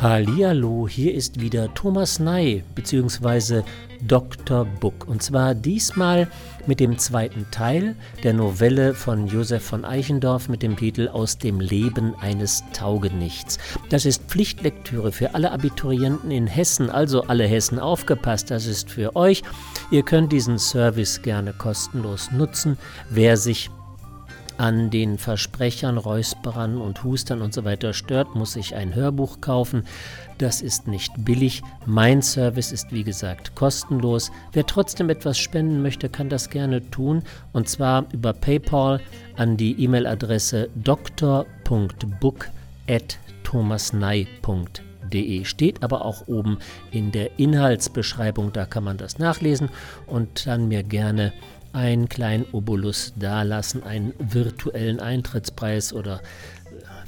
Hallihallo, hier ist wieder Thomas Ney bzw. Dr. Book und zwar diesmal mit dem zweiten Teil der Novelle von Josef von Eichendorff mit dem Titel Aus dem Leben eines Taugenichts. Das ist Pflichtlektüre für alle Abiturienten in Hessen, also alle Hessen aufgepasst, das ist für euch. Ihr könnt diesen Service gerne kostenlos nutzen, wer sich an den Versprechern, Räusperern und Hustern und so weiter stört, muss ich ein Hörbuch kaufen. Das ist nicht billig. Mein Service ist wie gesagt kostenlos. Wer trotzdem etwas spenden möchte, kann das gerne tun und zwar über PayPal an die E-Mail-Adresse dr.book@thomasnei.de steht aber auch oben in der Inhaltsbeschreibung, da kann man das nachlesen und dann mir gerne einen kleinen Obolus dalassen, einen virtuellen Eintrittspreis oder äh,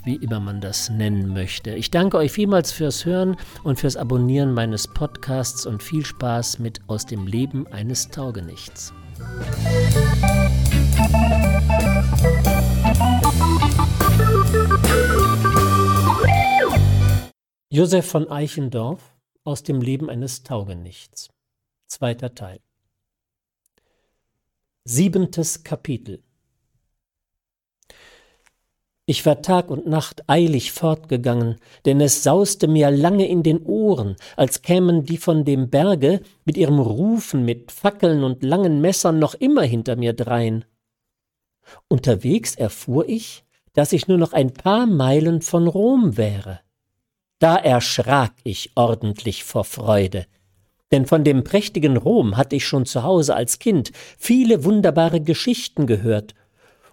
wie immer man das nennen möchte. Ich danke euch vielmals fürs Hören und fürs Abonnieren meines Podcasts und viel Spaß mit Aus dem Leben eines Taugenichts. Josef von Eichendorff aus dem Leben eines Taugenichts. Zweiter Teil. Siebentes Kapitel Ich war Tag und Nacht eilig fortgegangen, denn es sauste mir lange in den Ohren, als kämen die von dem Berge mit ihrem Rufen, mit Fackeln und langen Messern noch immer hinter mir drein. Unterwegs erfuhr ich, dass ich nur noch ein paar Meilen von Rom wäre. Da erschrak ich ordentlich vor Freude, denn von dem prächtigen Rom hatte ich schon zu Hause als Kind viele wunderbare Geschichten gehört.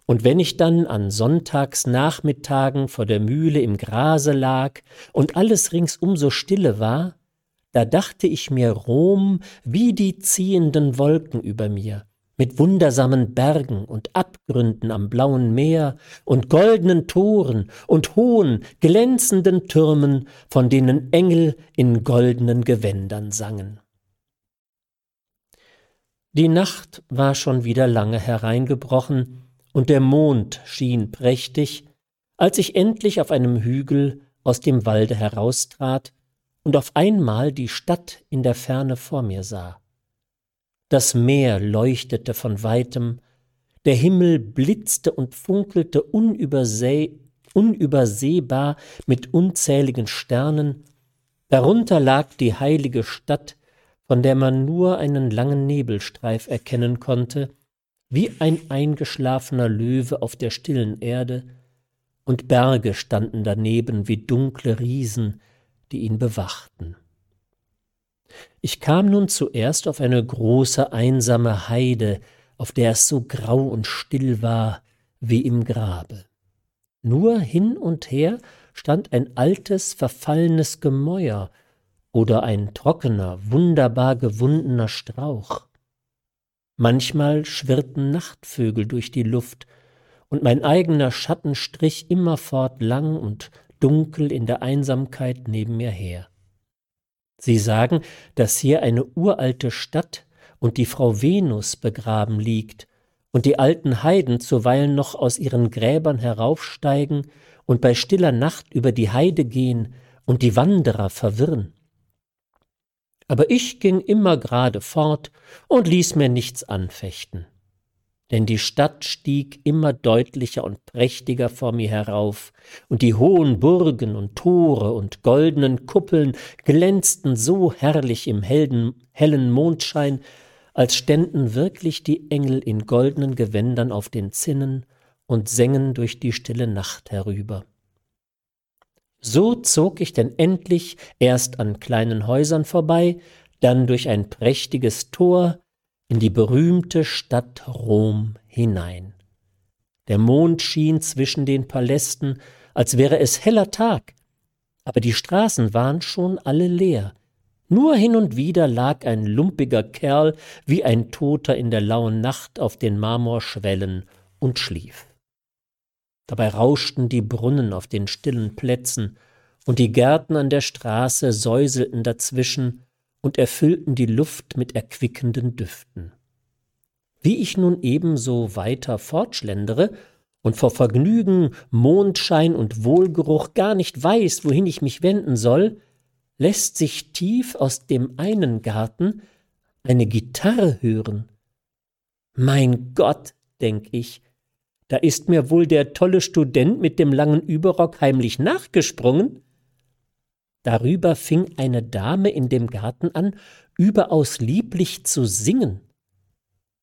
Und wenn ich dann an Sonntagsnachmittagen vor der Mühle im Grase lag und alles ringsum so stille war, da dachte ich mir Rom wie die ziehenden Wolken über mir, mit wundersamen Bergen und Abgründen am blauen Meer und goldenen Toren und hohen, glänzenden Türmen, von denen Engel in goldenen Gewändern sangen. Die Nacht war schon wieder lange hereingebrochen, und der Mond schien prächtig, als ich endlich auf einem Hügel aus dem Walde heraustrat und auf einmal die Stadt in der Ferne vor mir sah. Das Meer leuchtete von weitem, der Himmel blitzte und funkelte unüberseh unübersehbar mit unzähligen Sternen, darunter lag die heilige Stadt von der man nur einen langen Nebelstreif erkennen konnte, wie ein eingeschlafener Löwe auf der stillen Erde, und Berge standen daneben wie dunkle Riesen, die ihn bewachten. Ich kam nun zuerst auf eine große einsame Heide, auf der es so grau und still war wie im Grabe. Nur hin und her stand ein altes, verfallenes Gemäuer, oder ein trockener, wunderbar gewundener Strauch. Manchmal schwirrten Nachtvögel durch die Luft, und mein eigener Schatten strich immerfort lang und dunkel in der Einsamkeit neben mir her. Sie sagen, dass hier eine uralte Stadt und die Frau Venus begraben liegt, und die alten Heiden zuweilen noch aus ihren Gräbern heraufsteigen und bei stiller Nacht über die Heide gehen und die Wanderer verwirren aber ich ging immer gerade fort und ließ mir nichts anfechten. Denn die Stadt stieg immer deutlicher und prächtiger vor mir herauf, und die hohen Burgen und Tore und goldenen Kuppeln glänzten so herrlich im hellen, hellen Mondschein, als ständen wirklich die Engel in goldenen Gewändern auf den Zinnen und sängen durch die stille Nacht herüber. So zog ich denn endlich erst an kleinen Häusern vorbei, dann durch ein prächtiges Tor in die berühmte Stadt Rom hinein. Der Mond schien zwischen den Palästen, als wäre es heller Tag, aber die Straßen waren schon alle leer. Nur hin und wieder lag ein lumpiger Kerl wie ein Toter in der lauen Nacht auf den Marmorschwellen und schlief. Dabei rauschten die Brunnen auf den stillen Plätzen, und die Gärten an der Straße säuselten dazwischen und erfüllten die Luft mit erquickenden Düften. Wie ich nun ebenso weiter fortschlendere und vor Vergnügen, Mondschein und Wohlgeruch gar nicht weiß, wohin ich mich wenden soll, lässt sich tief aus dem einen Garten eine Gitarre hören. Mein Gott, denk ich, da ist mir wohl der tolle Student mit dem langen Überrock heimlich nachgesprungen. Darüber fing eine Dame in dem Garten an, überaus lieblich zu singen.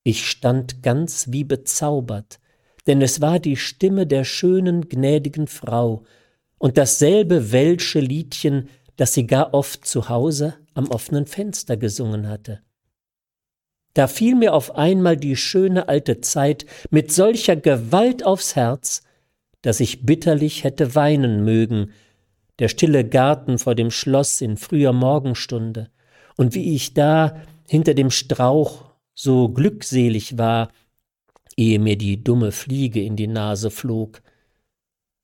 Ich stand ganz wie bezaubert, denn es war die Stimme der schönen, gnädigen Frau und dasselbe welsche Liedchen, das sie gar oft zu Hause am offenen Fenster gesungen hatte. Da fiel mir auf einmal die schöne alte Zeit mit solcher Gewalt aufs Herz, dass ich bitterlich hätte weinen mögen, der stille Garten vor dem Schloss in früher Morgenstunde, und wie ich da hinter dem Strauch so glückselig war, ehe mir die dumme Fliege in die Nase flog.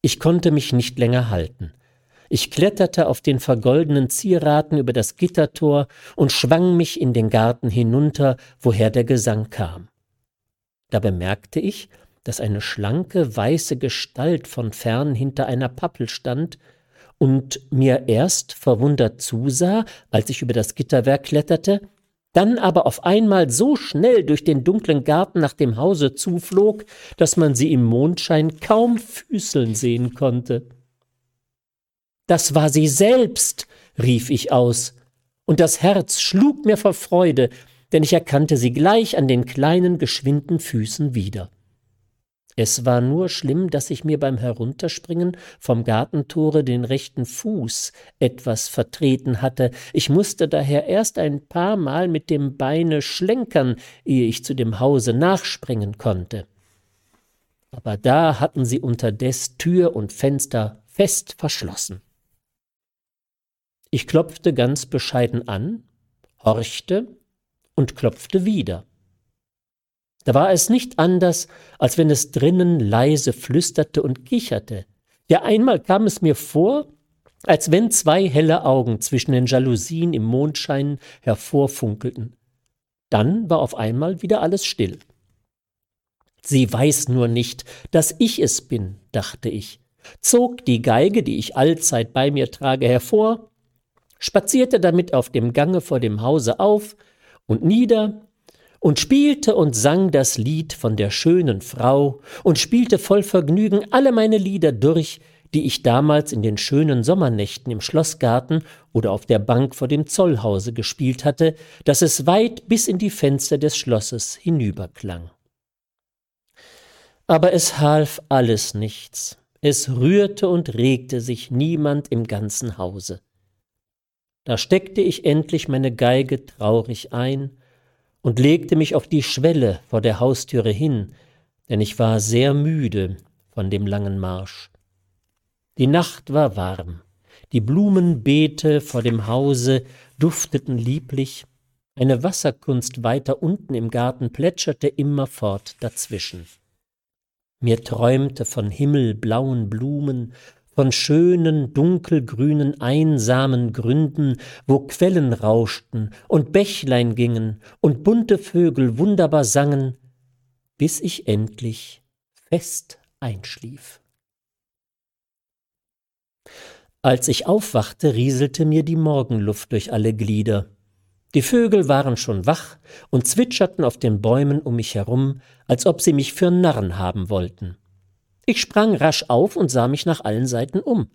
Ich konnte mich nicht länger halten. Ich kletterte auf den vergoldenen Zieraten über das Gittertor und schwang mich in den Garten hinunter, woher der Gesang kam. Da bemerkte ich, dass eine schlanke, weiße Gestalt von fern hinter einer Pappel stand und mir erst verwundert zusah, als ich über das Gitterwerk kletterte, dann aber auf einmal so schnell durch den dunklen Garten nach dem Hause zuflog, dass man sie im Mondschein kaum füßeln sehen konnte. Das war sie selbst, rief ich aus, und das Herz schlug mir vor Freude, denn ich erkannte sie gleich an den kleinen, geschwinden Füßen wieder. Es war nur schlimm, dass ich mir beim Herunterspringen vom Gartentore den rechten Fuß etwas vertreten hatte. Ich musste daher erst ein paar Mal mit dem Beine schlenkern, ehe ich zu dem Hause nachspringen konnte. Aber da hatten sie unterdes Tür und Fenster fest verschlossen. Ich klopfte ganz bescheiden an, horchte und klopfte wieder. Da war es nicht anders, als wenn es drinnen leise flüsterte und kicherte. Ja einmal kam es mir vor, als wenn zwei helle Augen zwischen den Jalousien im Mondschein hervorfunkelten. Dann war auf einmal wieder alles still. Sie weiß nur nicht, dass ich es bin, dachte ich, zog die Geige, die ich allzeit bei mir trage, hervor spazierte damit auf dem Gange vor dem Hause auf und nieder und spielte und sang das Lied von der schönen Frau und spielte voll Vergnügen alle meine Lieder durch, die ich damals in den schönen Sommernächten im Schlossgarten oder auf der Bank vor dem Zollhause gespielt hatte, dass es weit bis in die Fenster des Schlosses hinüberklang. Aber es half alles nichts, es rührte und regte sich niemand im ganzen Hause. Da steckte ich endlich meine Geige traurig ein und legte mich auf die Schwelle vor der Haustüre hin, denn ich war sehr müde von dem langen Marsch. Die Nacht war warm, die Blumenbeete vor dem Hause dufteten lieblich, eine Wasserkunst weiter unten im Garten plätscherte immerfort dazwischen. Mir träumte von himmelblauen Blumen, von schönen, dunkelgrünen, einsamen Gründen, wo Quellen rauschten und Bächlein gingen und bunte Vögel wunderbar sangen, bis ich endlich fest einschlief. Als ich aufwachte, rieselte mir die Morgenluft durch alle Glieder. Die Vögel waren schon wach und zwitscherten auf den Bäumen um mich herum, als ob sie mich für Narren haben wollten. Ich sprang rasch auf und sah mich nach allen Seiten um.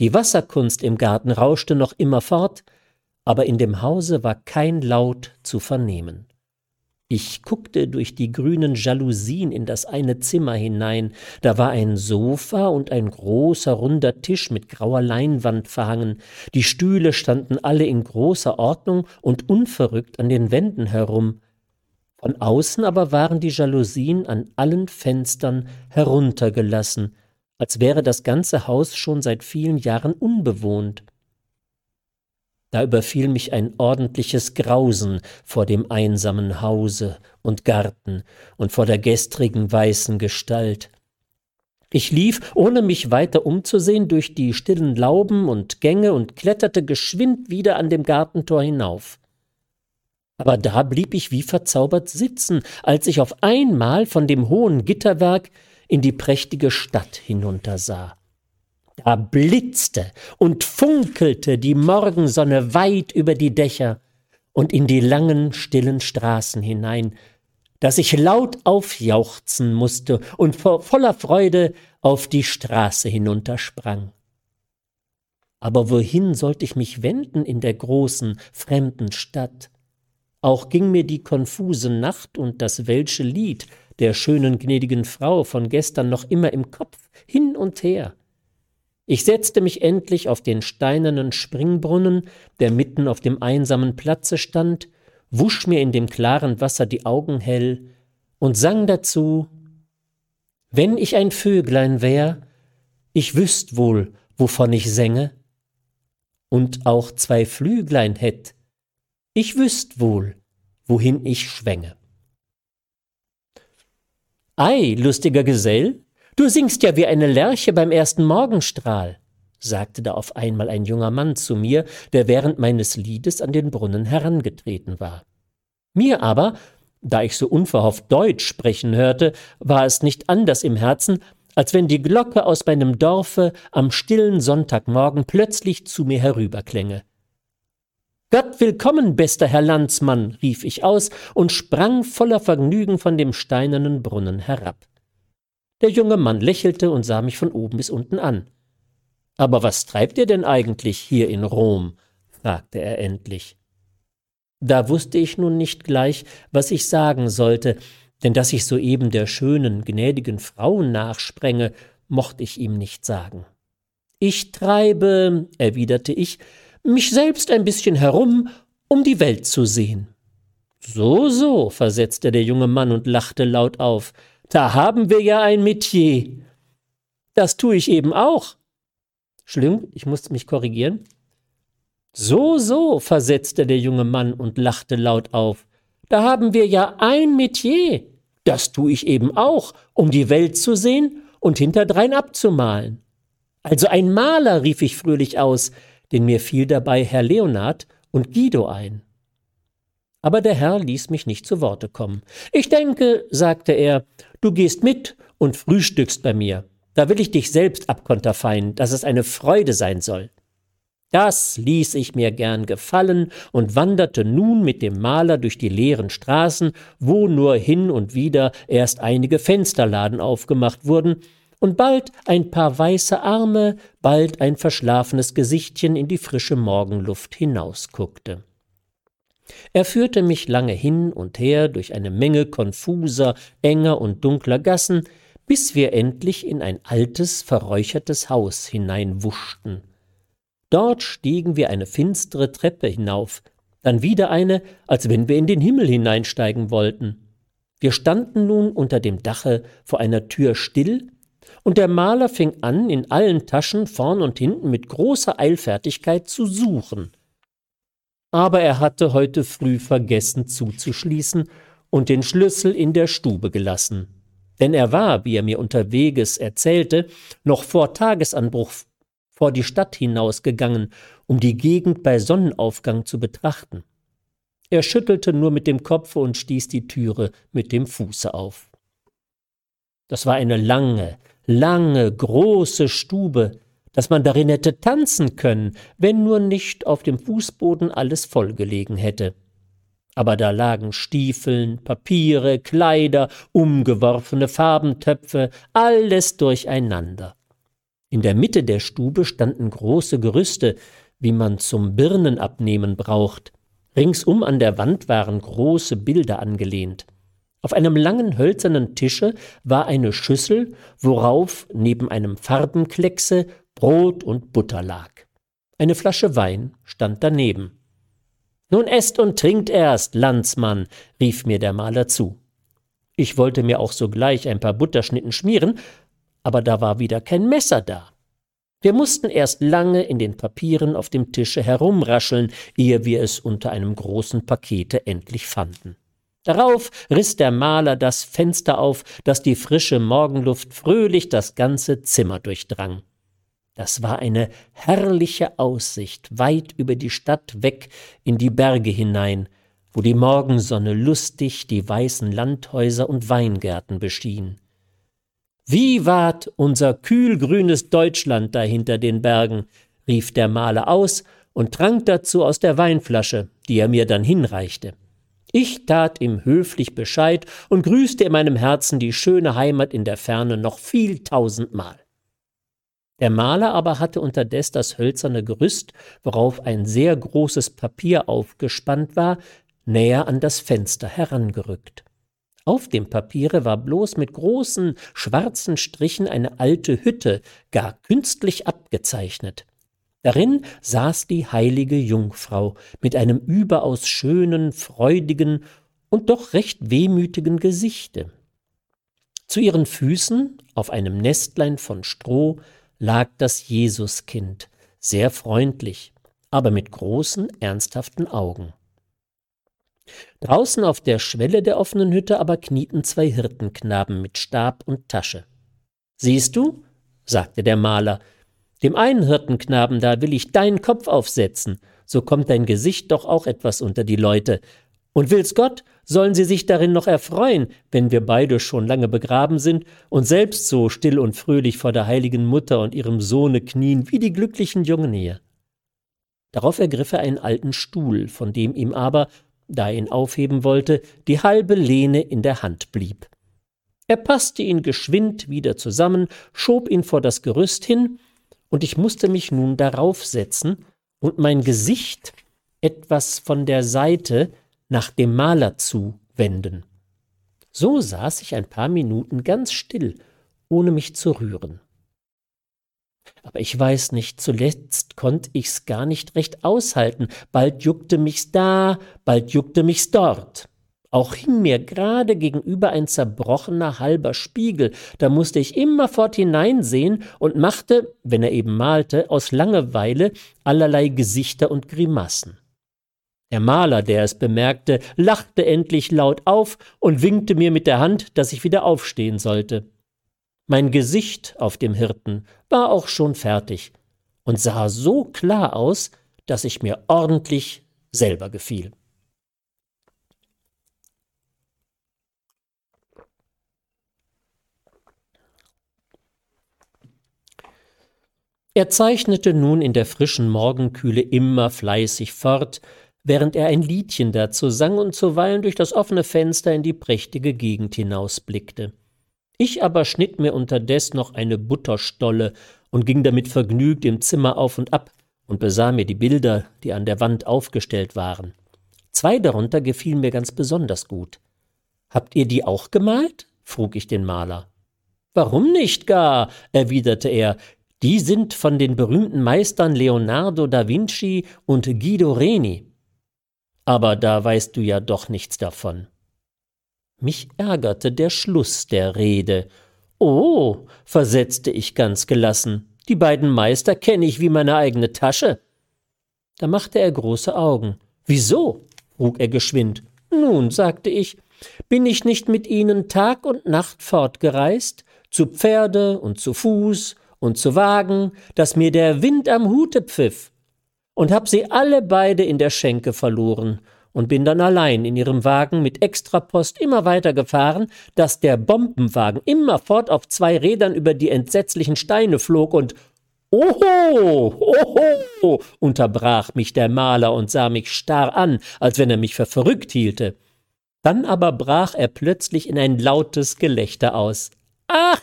Die Wasserkunst im Garten rauschte noch immer fort, aber in dem Hause war kein Laut zu vernehmen. Ich guckte durch die grünen Jalousien in das eine Zimmer hinein, da war ein Sofa und ein großer runder Tisch mit grauer Leinwand verhangen, die Stühle standen alle in großer Ordnung und unverrückt an den Wänden herum, von außen aber waren die Jalousien an allen Fenstern heruntergelassen, als wäre das ganze Haus schon seit vielen Jahren unbewohnt. Da überfiel mich ein ordentliches Grausen vor dem einsamen Hause und Garten und vor der gestrigen weißen Gestalt. Ich lief, ohne mich weiter umzusehen, durch die stillen Lauben und Gänge und kletterte geschwind wieder an dem Gartentor hinauf. Aber da blieb ich wie verzaubert sitzen, als ich auf einmal von dem hohen Gitterwerk in die prächtige Stadt hinuntersah. Da blitzte und funkelte die Morgensonne weit über die Dächer und in die langen, stillen Straßen hinein, dass ich laut aufjauchzen musste und vor voller Freude auf die Straße hinuntersprang. Aber wohin sollte ich mich wenden in der großen, fremden Stadt? Auch ging mir die konfuse Nacht und das welsche Lied der schönen gnädigen Frau von gestern noch immer im Kopf, hin und her. Ich setzte mich endlich auf den steinernen Springbrunnen, der mitten auf dem einsamen Platze stand, wusch mir in dem klaren Wasser die Augen hell und sang dazu Wenn ich ein Vöglein wär, ich wüßt wohl, wovon ich sänge, und auch zwei Flüglein hätt, ich wüßt wohl, wohin ich schwänge. Ei, lustiger Gesell, Du singst ja wie eine Lerche beim ersten Morgenstrahl, sagte da auf einmal ein junger Mann zu mir, der während meines Liedes an den Brunnen herangetreten war. Mir aber, da ich so unverhofft Deutsch sprechen hörte, war es nicht anders im Herzen, als wenn die Glocke aus meinem Dorfe am stillen Sonntagmorgen plötzlich zu mir herüberklänge. Gott willkommen, bester Herr Landsmann, rief ich aus und sprang voller Vergnügen von dem steinernen Brunnen herab. Der junge Mann lächelte und sah mich von oben bis unten an. Aber was treibt ihr denn eigentlich hier in Rom? fragte er endlich. Da wusste ich nun nicht gleich, was ich sagen sollte, denn dass ich soeben der schönen, gnädigen Frau nachsprenge, mochte ich ihm nicht sagen. Ich treibe, erwiderte ich, mich selbst ein bisschen herum, um die Welt zu sehen. So, so, versetzte der junge Mann und lachte laut auf. Da haben wir ja ein Metier. Das tue ich eben auch. Schlimm, ich musste mich korrigieren. So, so, versetzte der junge Mann und lachte laut auf. Da haben wir ja ein Metier. Das tue ich eben auch, um die Welt zu sehen und hinterdrein abzumalen. Also ein Maler, rief ich fröhlich aus, denn mir fiel dabei Herr Leonard und Guido ein. Aber der Herr ließ mich nicht zu Worte kommen. Ich denke, sagte er, du gehst mit und frühstückst bei mir. Da will ich dich selbst abkonterfeien, dass es eine Freude sein soll. Das ließ ich mir gern gefallen und wanderte nun mit dem Maler durch die leeren Straßen, wo nur hin und wieder erst einige Fensterladen aufgemacht wurden, und bald ein paar weiße Arme, bald ein verschlafenes Gesichtchen in die frische Morgenluft hinausguckte. Er führte mich lange hin und her durch eine Menge konfuser, enger und dunkler Gassen, bis wir endlich in ein altes, verräuchertes Haus hineinwuschten. Dort stiegen wir eine finstere Treppe hinauf, dann wieder eine, als wenn wir in den Himmel hineinsteigen wollten. Wir standen nun unter dem Dache vor einer Tür still, und der Maler fing an, in allen Taschen vorn und hinten mit großer Eilfertigkeit zu suchen – aber er hatte heute früh vergessen zuzuschließen und den Schlüssel in der Stube gelassen. Denn er war, wie er mir unterweges erzählte, noch vor Tagesanbruch vor die Stadt hinausgegangen, um die Gegend bei Sonnenaufgang zu betrachten. Er schüttelte nur mit dem Kopfe und stieß die Türe mit dem Fuße auf. Das war eine lange, lange, große Stube, dass man darin hätte tanzen können, wenn nur nicht auf dem Fußboden alles vollgelegen hätte. Aber da lagen Stiefeln, Papiere, Kleider, umgeworfene Farbentöpfe, alles durcheinander. In der Mitte der Stube standen große Gerüste, wie man zum Birnenabnehmen braucht. Ringsum an der Wand waren große Bilder angelehnt. Auf einem langen hölzernen Tische war eine Schüssel, worauf neben einem Farbenkleckse Brot und Butter lag. Eine Flasche Wein stand daneben. Nun esst und trinkt erst, Landsmann, rief mir der Maler zu. Ich wollte mir auch sogleich ein paar Butterschnitten schmieren, aber da war wieder kein Messer da. Wir mussten erst lange in den Papieren auf dem Tische herumrascheln, ehe wir es unter einem großen Pakete endlich fanden. Darauf riss der Maler das Fenster auf, dass die frische Morgenluft fröhlich das ganze Zimmer durchdrang. Das war eine herrliche Aussicht weit über die Stadt weg in die Berge hinein, wo die Morgensonne lustig die weißen Landhäuser und Weingärten beschien. Wie ward unser kühlgrünes Deutschland da hinter den Bergen, rief der Maler aus und trank dazu aus der Weinflasche, die er mir dann hinreichte. Ich tat ihm höflich Bescheid und grüßte in meinem Herzen die schöne Heimat in der Ferne noch viel tausendmal. Der Maler aber hatte unterdes das hölzerne Gerüst, worauf ein sehr großes Papier aufgespannt war, näher an das Fenster herangerückt. Auf dem Papiere war bloß mit großen schwarzen Strichen eine alte Hütte, gar künstlich abgezeichnet. Darin saß die heilige Jungfrau mit einem überaus schönen, freudigen und doch recht wehmütigen Gesichte. Zu ihren Füßen, auf einem Nestlein von Stroh, lag das Jesuskind, sehr freundlich, aber mit großen, ernsthaften Augen. Draußen auf der Schwelle der offenen Hütte aber knieten zwei Hirtenknaben mit Stab und Tasche. Siehst du, sagte der Maler, dem einen Hirtenknaben da will ich deinen Kopf aufsetzen, so kommt dein Gesicht doch auch etwas unter die Leute. Und will's Gott, sollen sie sich darin noch erfreuen, wenn wir beide schon lange begraben sind und selbst so still und fröhlich vor der heiligen Mutter und ihrem Sohne knien wie die glücklichen Jungen hier. Darauf ergriff er einen alten Stuhl, von dem ihm aber, da er ihn aufheben wollte, die halbe Lehne in der Hand blieb. Er passte ihn geschwind wieder zusammen, schob ihn vor das Gerüst hin und ich musste mich nun darauf setzen und mein Gesicht etwas von der Seite nach dem Maler zu wenden. So saß ich ein paar Minuten ganz still, ohne mich zu rühren. Aber ich weiß nicht, zuletzt konnt ich's gar nicht recht aushalten, bald juckte mich's da, bald juckte mich's dort. Auch hing mir gerade gegenüber ein zerbrochener halber Spiegel, da musste ich immerfort hineinsehen und machte, wenn er eben malte, aus Langeweile allerlei Gesichter und Grimassen. Der Maler, der es bemerkte, lachte endlich laut auf und winkte mir mit der Hand, dass ich wieder aufstehen sollte. Mein Gesicht auf dem Hirten war auch schon fertig und sah so klar aus, dass ich mir ordentlich selber gefiel. Er zeichnete nun in der frischen Morgenkühle immer fleißig fort, während er ein Liedchen dazu sang und zuweilen durch das offene Fenster in die prächtige Gegend hinausblickte. Ich aber schnitt mir unterdes noch eine Butterstolle und ging damit vergnügt im Zimmer auf und ab und besah mir die Bilder, die an der Wand aufgestellt waren. Zwei darunter gefielen mir ganz besonders gut. Habt ihr die auch gemalt? frug ich den Maler. Warum nicht gar? erwiderte er, die sind von den berühmten Meistern Leonardo da Vinci und Guido Reni. Aber da weißt du ja doch nichts davon. Mich ärgerte der Schluss der Rede. Oh, versetzte ich ganz gelassen, die beiden Meister kenne ich wie meine eigene Tasche. Da machte er große Augen. Wieso? frug er geschwind. Nun, sagte ich, bin ich nicht mit ihnen Tag und Nacht fortgereist, zu Pferde und zu Fuß und zu wagen, dass mir der Wind am Hute pfiff, und hab sie alle beide in der Schenke verloren und bin dann allein in ihrem Wagen mit Extrapost immer weiter gefahren, dass der Bombenwagen immerfort auf zwei Rädern über die entsetzlichen Steine flog und Oho, oho, unterbrach mich der Maler und sah mich starr an, als wenn er mich für verrückt hielte. Dann aber brach er plötzlich in ein lautes Gelächter aus. Ach,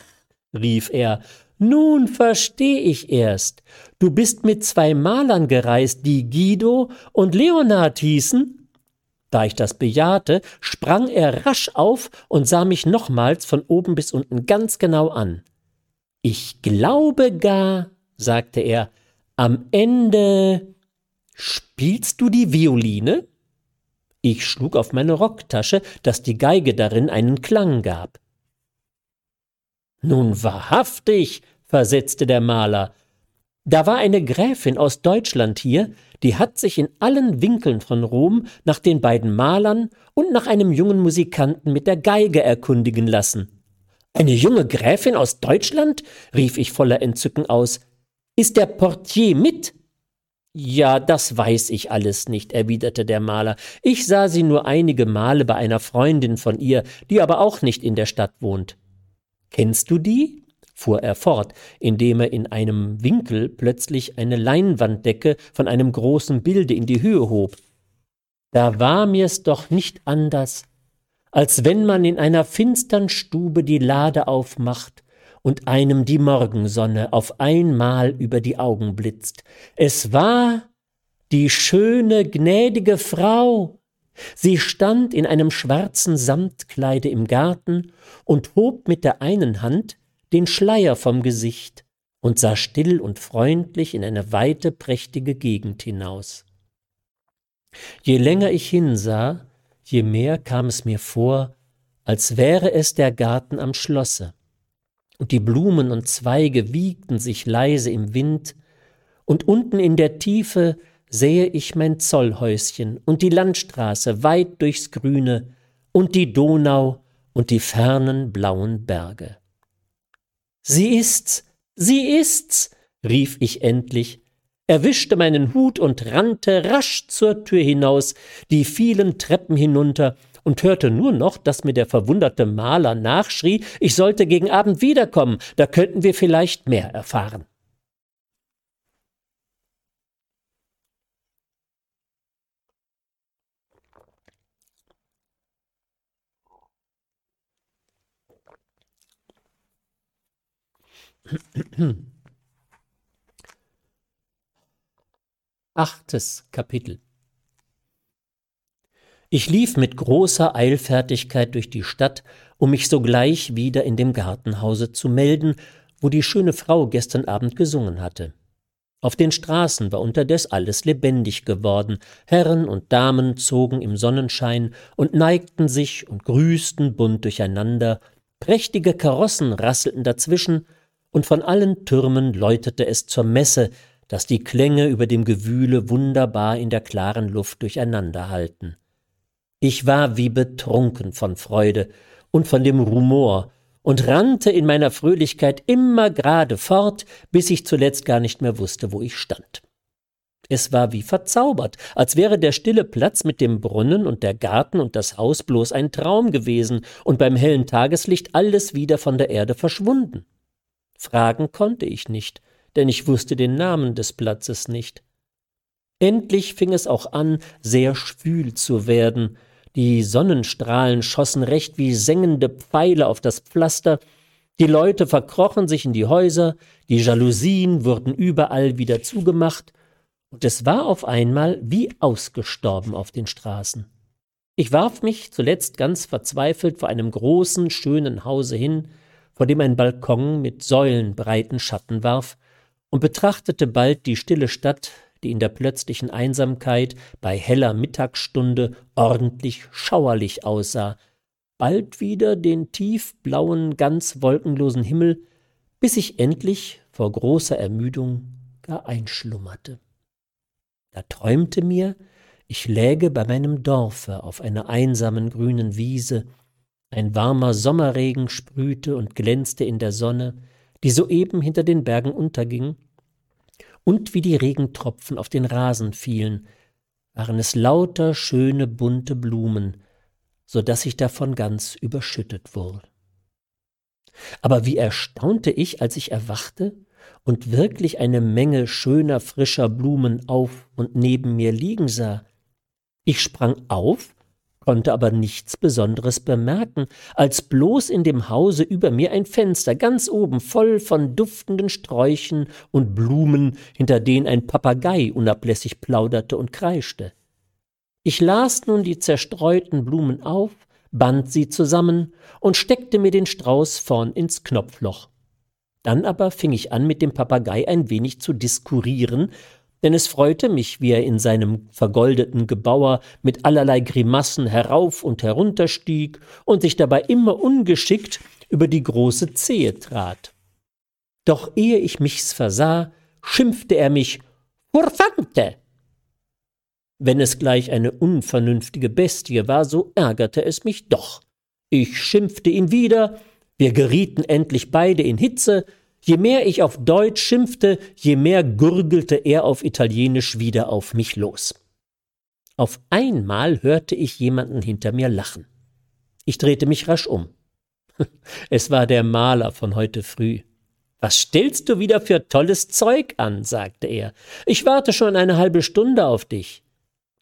rief er, nun versteh ich erst. Du bist mit zwei Malern gereist, die Guido und Leonard hießen? Da ich das bejahte, sprang er rasch auf und sah mich nochmals von oben bis unten ganz genau an. Ich glaube gar, sagte er, am Ende Spielst du die Violine? Ich schlug auf meine Rocktasche, dass die Geige darin einen Klang gab. Nun wahrhaftig, versetzte der Maler. Da war eine Gräfin aus Deutschland hier, die hat sich in allen Winkeln von Rom nach den beiden Malern und nach einem jungen Musikanten mit der Geige erkundigen lassen. Eine junge Gräfin aus Deutschland? rief ich voller Entzücken aus. Ist der Portier mit? Ja, das weiß ich alles nicht, erwiderte der Maler. Ich sah sie nur einige Male bei einer Freundin von ihr, die aber auch nicht in der Stadt wohnt. Kennst du die? fuhr er fort, indem er in einem Winkel plötzlich eine Leinwanddecke von einem großen Bilde in die Höhe hob. Da war mir's doch nicht anders, als wenn man in einer finstern Stube die Lade aufmacht und einem die Morgensonne auf einmal über die Augen blitzt. Es war die schöne, gnädige Frau. Sie stand in einem schwarzen Samtkleide im Garten und hob mit der einen Hand den Schleier vom Gesicht und sah still und freundlich in eine weite, prächtige Gegend hinaus. Je länger ich hinsah, je mehr kam es mir vor, als wäre es der Garten am Schlosse, und die Blumen und Zweige wiegten sich leise im Wind, und unten in der Tiefe sähe ich mein Zollhäuschen und die Landstraße weit durchs Grüne und die Donau und die fernen blauen Berge. Sie ist's, sie ist's, rief ich endlich, erwischte meinen Hut und rannte rasch zur Tür hinaus, die vielen Treppen hinunter, und hörte nur noch, dass mir der verwunderte Maler nachschrie, ich sollte gegen Abend wiederkommen, da könnten wir vielleicht mehr erfahren. Achtes Kapitel. Ich lief mit großer Eilfertigkeit durch die Stadt, um mich sogleich wieder in dem Gartenhause zu melden, wo die schöne Frau gestern Abend gesungen hatte. Auf den Straßen war unterdes alles lebendig geworden, Herren und Damen zogen im Sonnenschein und neigten sich und grüßten bunt durcheinander, prächtige Karossen rasselten dazwischen, und von allen Türmen läutete es zur Messe, dass die Klänge über dem Gewühle wunderbar in der klaren Luft durcheinanderhalten. Ich war wie betrunken von Freude und von dem Rumor und rannte in meiner Fröhlichkeit immer gerade fort, bis ich zuletzt gar nicht mehr wusste, wo ich stand. Es war wie verzaubert, als wäre der stille Platz mit dem Brunnen und der Garten und das Haus bloß ein Traum gewesen und beim hellen Tageslicht alles wieder von der Erde verschwunden. Fragen konnte ich nicht, denn ich wusste den Namen des Platzes nicht. Endlich fing es auch an, sehr schwül zu werden, die Sonnenstrahlen schossen recht wie sengende Pfeile auf das Pflaster, die Leute verkrochen sich in die Häuser, die Jalousien wurden überall wieder zugemacht, und es war auf einmal wie ausgestorben auf den Straßen. Ich warf mich zuletzt ganz verzweifelt vor einem großen, schönen Hause hin, vor dem ein Balkon mit säulenbreiten Schatten warf, und betrachtete bald die stille Stadt, die in der plötzlichen Einsamkeit bei heller Mittagsstunde ordentlich schauerlich aussah, bald wieder den tiefblauen, ganz wolkenlosen Himmel, bis ich endlich vor großer Ermüdung gar einschlummerte. Da träumte mir, ich läge bei meinem Dorfe auf einer einsamen grünen Wiese, ein warmer Sommerregen sprühte und glänzte in der Sonne, die soeben hinter den Bergen unterging, und wie die Regentropfen auf den Rasen fielen, waren es lauter schöne bunte Blumen, so dass ich davon ganz überschüttet wurde. Aber wie erstaunte ich, als ich erwachte und wirklich eine Menge schöner, frischer Blumen auf und neben mir liegen sah. Ich sprang auf konnte aber nichts Besonderes bemerken, als bloß in dem Hause über mir ein Fenster ganz oben voll von duftenden Sträuchen und Blumen, hinter denen ein Papagei unablässig plauderte und kreischte. Ich las nun die zerstreuten Blumen auf, band sie zusammen und steckte mir den Strauß vorn ins Knopfloch. Dann aber fing ich an, mit dem Papagei ein wenig zu diskurieren denn es freute mich, wie er in seinem vergoldeten Gebauer mit allerlei Grimassen herauf und herunter stieg und sich dabei immer ungeschickt über die große Zehe trat. Doch ehe ich mich's versah, schimpfte er mich Furfante. Wenn es gleich eine unvernünftige Bestie war, so ärgerte es mich doch. Ich schimpfte ihn wieder, wir gerieten endlich beide in Hitze, Je mehr ich auf Deutsch schimpfte, je mehr gurgelte er auf Italienisch wieder auf mich los. Auf einmal hörte ich jemanden hinter mir lachen. Ich drehte mich rasch um. Es war der Maler von heute früh. Was stellst du wieder für tolles Zeug an? sagte er. Ich warte schon eine halbe Stunde auf dich.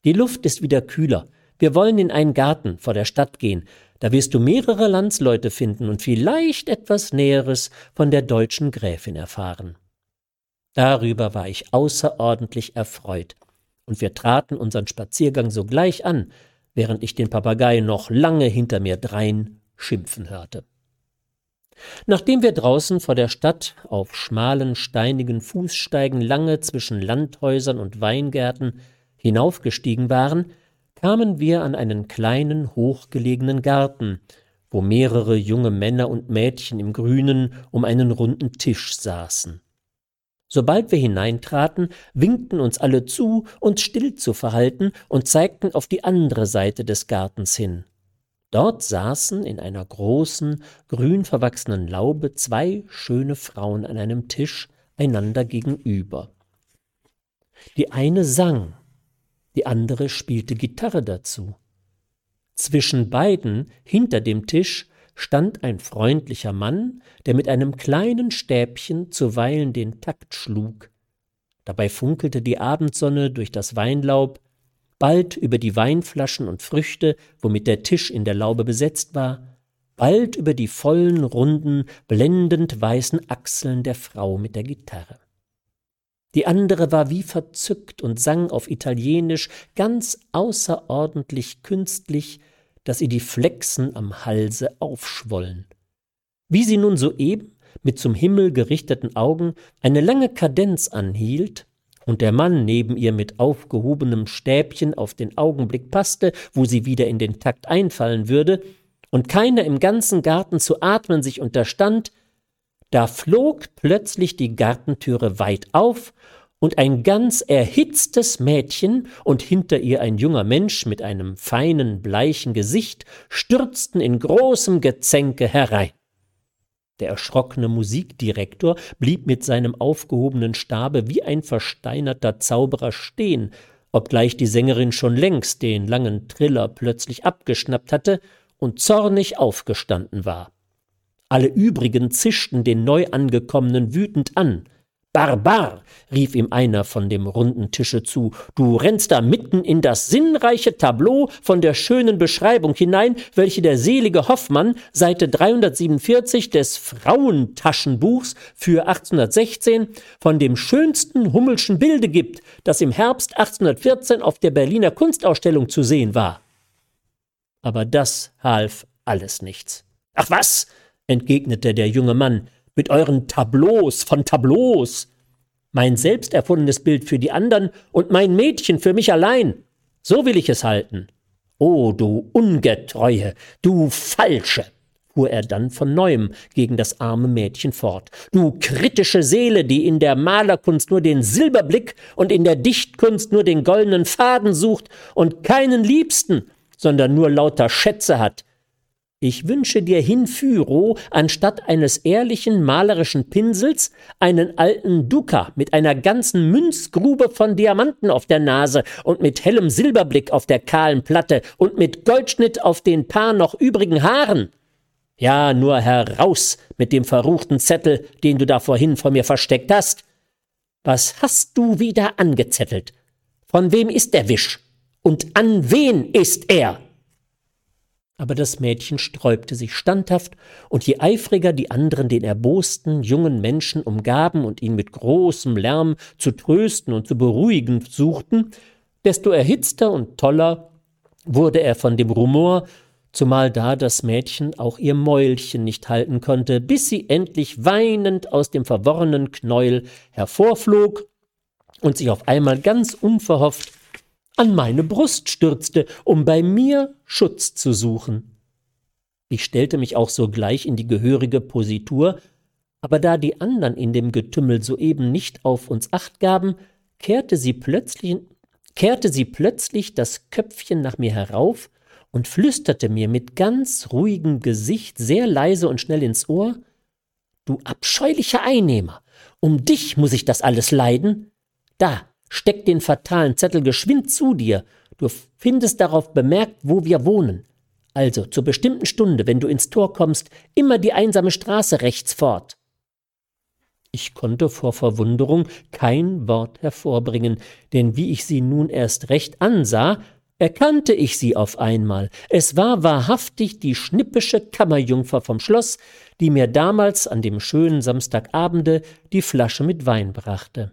Die Luft ist wieder kühler. Wir wollen in einen Garten vor der Stadt gehen. Da wirst du mehrere Landsleute finden und vielleicht etwas Näheres von der deutschen Gräfin erfahren. Darüber war ich außerordentlich erfreut, und wir traten unseren Spaziergang sogleich an, während ich den Papagei noch lange hinter mir drein schimpfen hörte. Nachdem wir draußen vor der Stadt auf schmalen, steinigen Fußsteigen lange zwischen Landhäusern und Weingärten hinaufgestiegen waren, kamen wir an einen kleinen, hochgelegenen Garten, wo mehrere junge Männer und Mädchen im Grünen um einen runden Tisch saßen. Sobald wir hineintraten, winkten uns alle zu, uns still zu verhalten und zeigten auf die andere Seite des Gartens hin. Dort saßen in einer großen, grün verwachsenen Laube zwei schöne Frauen an einem Tisch einander gegenüber. Die eine sang, die andere spielte Gitarre dazu. Zwischen beiden, hinter dem Tisch, stand ein freundlicher Mann, der mit einem kleinen Stäbchen zuweilen den Takt schlug. Dabei funkelte die Abendsonne durch das Weinlaub, bald über die Weinflaschen und Früchte, womit der Tisch in der Laube besetzt war, bald über die vollen, runden, blendend weißen Achseln der Frau mit der Gitarre. Die andere war wie verzückt und sang auf Italienisch ganz außerordentlich künstlich, dass ihr die Flechsen am Halse aufschwollen. Wie sie nun soeben mit zum Himmel gerichteten Augen eine lange Kadenz anhielt und der Mann neben ihr mit aufgehobenem Stäbchen auf den Augenblick passte, wo sie wieder in den Takt einfallen würde, und keiner im ganzen Garten zu atmen sich unterstand, da flog plötzlich die Gartentüre weit auf, und ein ganz erhitztes Mädchen und hinter ihr ein junger Mensch mit einem feinen, bleichen Gesicht stürzten in großem Gezänke herein. Der erschrockene Musikdirektor blieb mit seinem aufgehobenen Stabe wie ein versteinerter Zauberer stehen, obgleich die Sängerin schon längst den langen Triller plötzlich abgeschnappt hatte und zornig aufgestanden war. Alle übrigen zischten den Neuangekommenen wütend an. Barbar, rief ihm einer von dem runden Tische zu, du rennst da mitten in das sinnreiche Tableau von der schönen Beschreibung hinein, welche der selige Hoffmann Seite 347 des Frauentaschenbuchs für 1816 von dem schönsten Hummelschen Bilde gibt, das im Herbst 1814 auf der Berliner Kunstausstellung zu sehen war. Aber das half alles nichts. Ach was, entgegnete der junge Mann, mit euren Tableaus von Tableaus. Mein selbst erfundenes Bild für die anderen und mein Mädchen für mich allein. So will ich es halten. O du Ungetreue, du Falsche, fuhr er dann von neuem gegen das arme Mädchen fort. Du kritische Seele, die in der Malerkunst nur den Silberblick und in der Dichtkunst nur den goldenen Faden sucht und keinen Liebsten, sondern nur lauter Schätze hat, ich wünsche dir hinfüro, anstatt eines ehrlichen malerischen Pinsels, einen alten Duca mit einer ganzen Münzgrube von Diamanten auf der Nase und mit hellem Silberblick auf der kahlen Platte und mit Goldschnitt auf den paar noch übrigen Haaren. Ja, nur heraus mit dem verruchten Zettel, den du da vorhin vor mir versteckt hast. Was hast du wieder angezettelt? Von wem ist der Wisch? Und an wen ist er? Aber das Mädchen sträubte sich standhaft, und je eifriger die anderen den erbosten jungen Menschen umgaben und ihn mit großem Lärm zu trösten und zu beruhigen suchten, desto erhitzter und toller wurde er von dem Rumor, zumal da das Mädchen auch ihr Mäulchen nicht halten konnte, bis sie endlich weinend aus dem verworrenen Knäuel hervorflog und sich auf einmal ganz unverhofft an meine Brust stürzte, um bei mir Schutz zu suchen. Ich stellte mich auch sogleich in die gehörige Positur, aber da die anderen in dem Getümmel soeben nicht auf uns acht gaben, kehrte sie plötzlich, kehrte sie plötzlich das Köpfchen nach mir herauf und flüsterte mir mit ganz ruhigem Gesicht sehr leise und schnell ins Ohr Du abscheulicher Einnehmer, um dich muss ich das alles leiden? Da, Steck den fatalen Zettel geschwind zu dir. Du findest darauf bemerkt, wo wir wohnen. Also zur bestimmten Stunde, wenn du ins Tor kommst, immer die einsame Straße rechts fort. Ich konnte vor Verwunderung kein Wort hervorbringen, denn wie ich sie nun erst recht ansah, erkannte ich sie auf einmal. Es war wahrhaftig die schnippische Kammerjungfer vom Schloss, die mir damals an dem schönen Samstagabende die Flasche mit Wein brachte.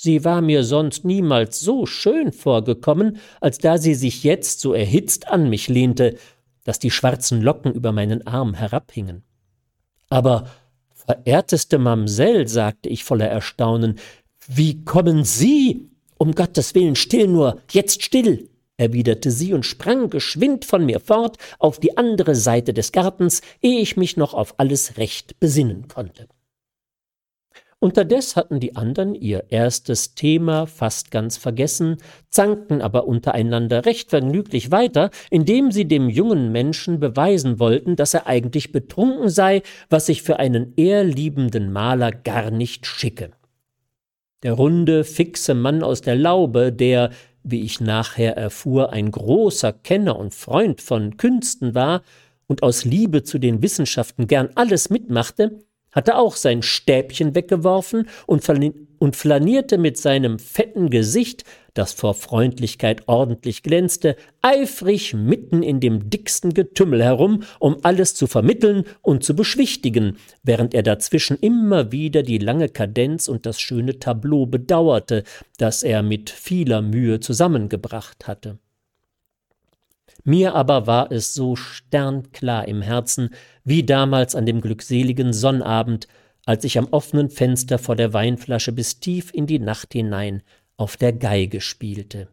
Sie war mir sonst niemals so schön vorgekommen, als da sie sich jetzt so erhitzt an mich lehnte, dass die schwarzen Locken über meinen Arm herabhingen. Aber Verehrteste Mamsell, sagte ich voller Erstaunen, wie kommen Sie? Um Gottes Willen, still nur, jetzt still, erwiderte sie und sprang geschwind von mir fort auf die andere Seite des Gartens, ehe ich mich noch auf alles recht besinnen konnte. Unterdes hatten die anderen ihr erstes Thema fast ganz vergessen, zankten aber untereinander recht vergnüglich weiter, indem sie dem jungen Menschen beweisen wollten, dass er eigentlich betrunken sei, was sich für einen ehrliebenden Maler gar nicht schicke. Der runde, fixe Mann aus der Laube, der, wie ich nachher erfuhr, ein großer Kenner und Freund von Künsten war und aus Liebe zu den Wissenschaften gern alles mitmachte, hatte auch sein Stäbchen weggeworfen und, und flanierte mit seinem fetten Gesicht, das vor Freundlichkeit ordentlich glänzte, eifrig mitten in dem dicksten Getümmel herum, um alles zu vermitteln und zu beschwichtigen, während er dazwischen immer wieder die lange Kadenz und das schöne Tableau bedauerte, das er mit vieler Mühe zusammengebracht hatte. Mir aber war es so sternklar im Herzen, wie damals an dem glückseligen Sonnabend, als ich am offenen Fenster vor der Weinflasche bis tief in die Nacht hinein auf der Geige spielte.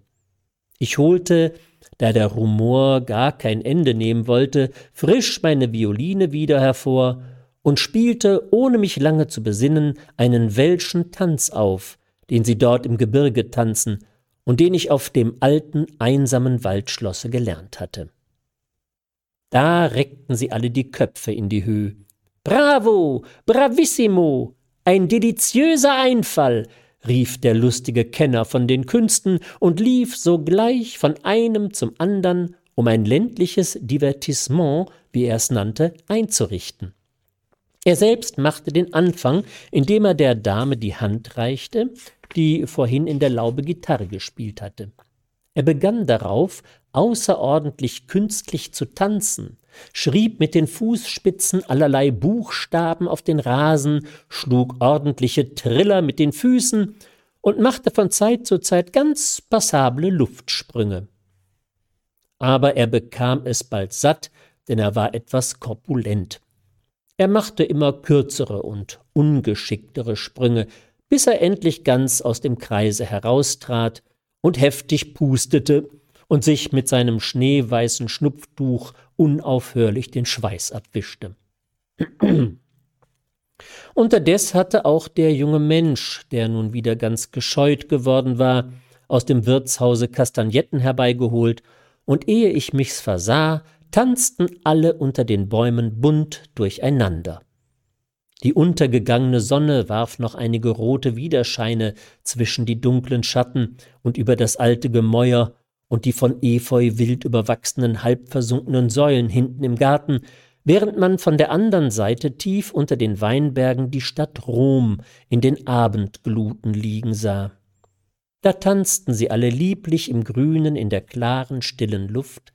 Ich holte, da der Rumor gar kein Ende nehmen wollte, frisch meine Violine wieder hervor und spielte, ohne mich lange zu besinnen, einen welschen Tanz auf, den sie dort im Gebirge tanzen, und den ich auf dem alten, einsamen Waldschlosse gelernt hatte. Da reckten sie alle die Köpfe in die Höhe. Bravo, bravissimo, ein deliziöser Einfall, rief der lustige Kenner von den Künsten und lief sogleich von einem zum andern, um ein ländliches Divertissement, wie er es nannte, einzurichten. Er selbst machte den Anfang, indem er der Dame die Hand reichte, die vorhin in der Laube Gitarre gespielt hatte. Er begann darauf, außerordentlich künstlich zu tanzen, schrieb mit den Fußspitzen allerlei Buchstaben auf den Rasen, schlug ordentliche Triller mit den Füßen und machte von Zeit zu Zeit ganz passable Luftsprünge. Aber er bekam es bald satt, denn er war etwas korpulent. Er machte immer kürzere und ungeschicktere Sprünge, bis er endlich ganz aus dem Kreise heraustrat und heftig pustete und sich mit seinem schneeweißen Schnupftuch unaufhörlich den Schweiß abwischte. Unterdes hatte auch der junge Mensch, der nun wieder ganz gescheut geworden war, aus dem Wirtshause Kastagnetten herbeigeholt, und ehe ich mich's versah, tanzten alle unter den Bäumen bunt durcheinander. Die untergegangene Sonne warf noch einige rote Widerscheine zwischen die dunklen Schatten und über das alte Gemäuer und die von Efeu wild überwachsenen, halbversunkenen Säulen hinten im Garten, während man von der anderen Seite tief unter den Weinbergen die Stadt Rom in den Abendgluten liegen sah. Da tanzten sie alle lieblich im Grünen in der klaren, stillen Luft,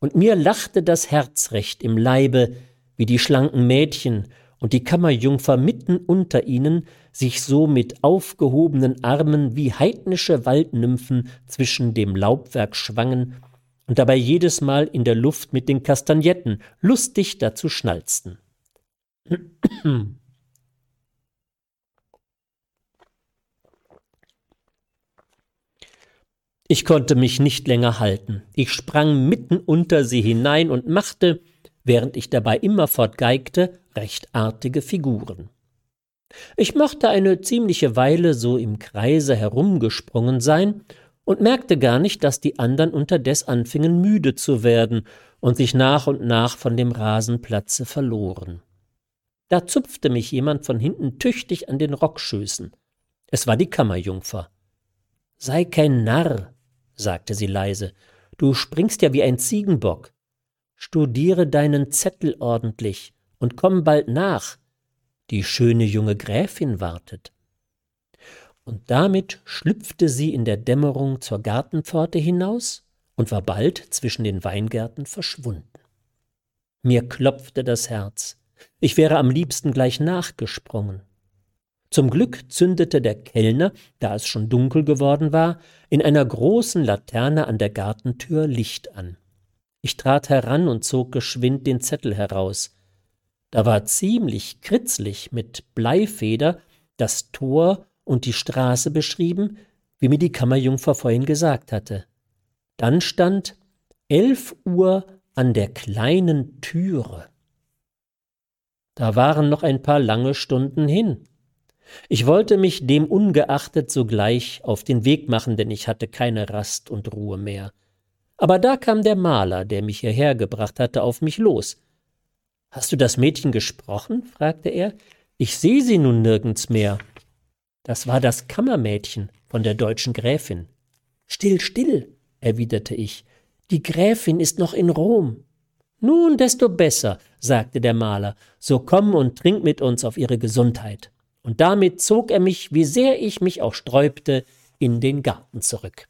und mir lachte das Herz recht im Leibe, wie die schlanken Mädchen und die Kammerjungfer mitten unter ihnen sich so mit aufgehobenen Armen wie heidnische Waldnymphen zwischen dem Laubwerk schwangen und dabei jedes Mal in der Luft mit den Kastagnetten lustig dazu schnalzten. Ich konnte mich nicht länger halten. Ich sprang mitten unter sie hinein und machte, während ich dabei immerfort geigte, recht artige Figuren. Ich mochte eine ziemliche Weile so im Kreise herumgesprungen sein und merkte gar nicht, dass die anderen unterdes anfingen müde zu werden und sich nach und nach von dem Rasenplatze verloren. Da zupfte mich jemand von hinten tüchtig an den Rockschößen. Es war die Kammerjungfer. Sei kein Narr, sagte sie leise, du springst ja wie ein Ziegenbock. Studiere deinen Zettel ordentlich und komm bald nach. Die schöne junge Gräfin wartet. Und damit schlüpfte sie in der Dämmerung zur Gartenpforte hinaus und war bald zwischen den Weingärten verschwunden. Mir klopfte das Herz. Ich wäre am liebsten gleich nachgesprungen. Zum Glück zündete der Kellner, da es schon dunkel geworden war, in einer großen Laterne an der Gartentür Licht an. Ich trat heran und zog geschwind den Zettel heraus. Da war ziemlich kritzlig mit Bleifeder das Tor und die Straße beschrieben, wie mir die Kammerjungfer vorhin gesagt hatte. Dann stand elf Uhr an der kleinen Türe. Da waren noch ein paar lange Stunden hin. Ich wollte mich dem ungeachtet sogleich auf den Weg machen, denn ich hatte keine Rast und Ruhe mehr. Aber da kam der Maler, der mich hierher gebracht hatte, auf mich los. Hast du das Mädchen gesprochen? fragte er. Ich sehe sie nun nirgends mehr. Das war das Kammermädchen von der deutschen Gräfin. Still, still, erwiderte ich. Die Gräfin ist noch in Rom. Nun, desto besser, sagte der Maler, so komm und trink mit uns auf ihre Gesundheit und damit zog er mich, wie sehr ich mich auch sträubte, in den Garten zurück.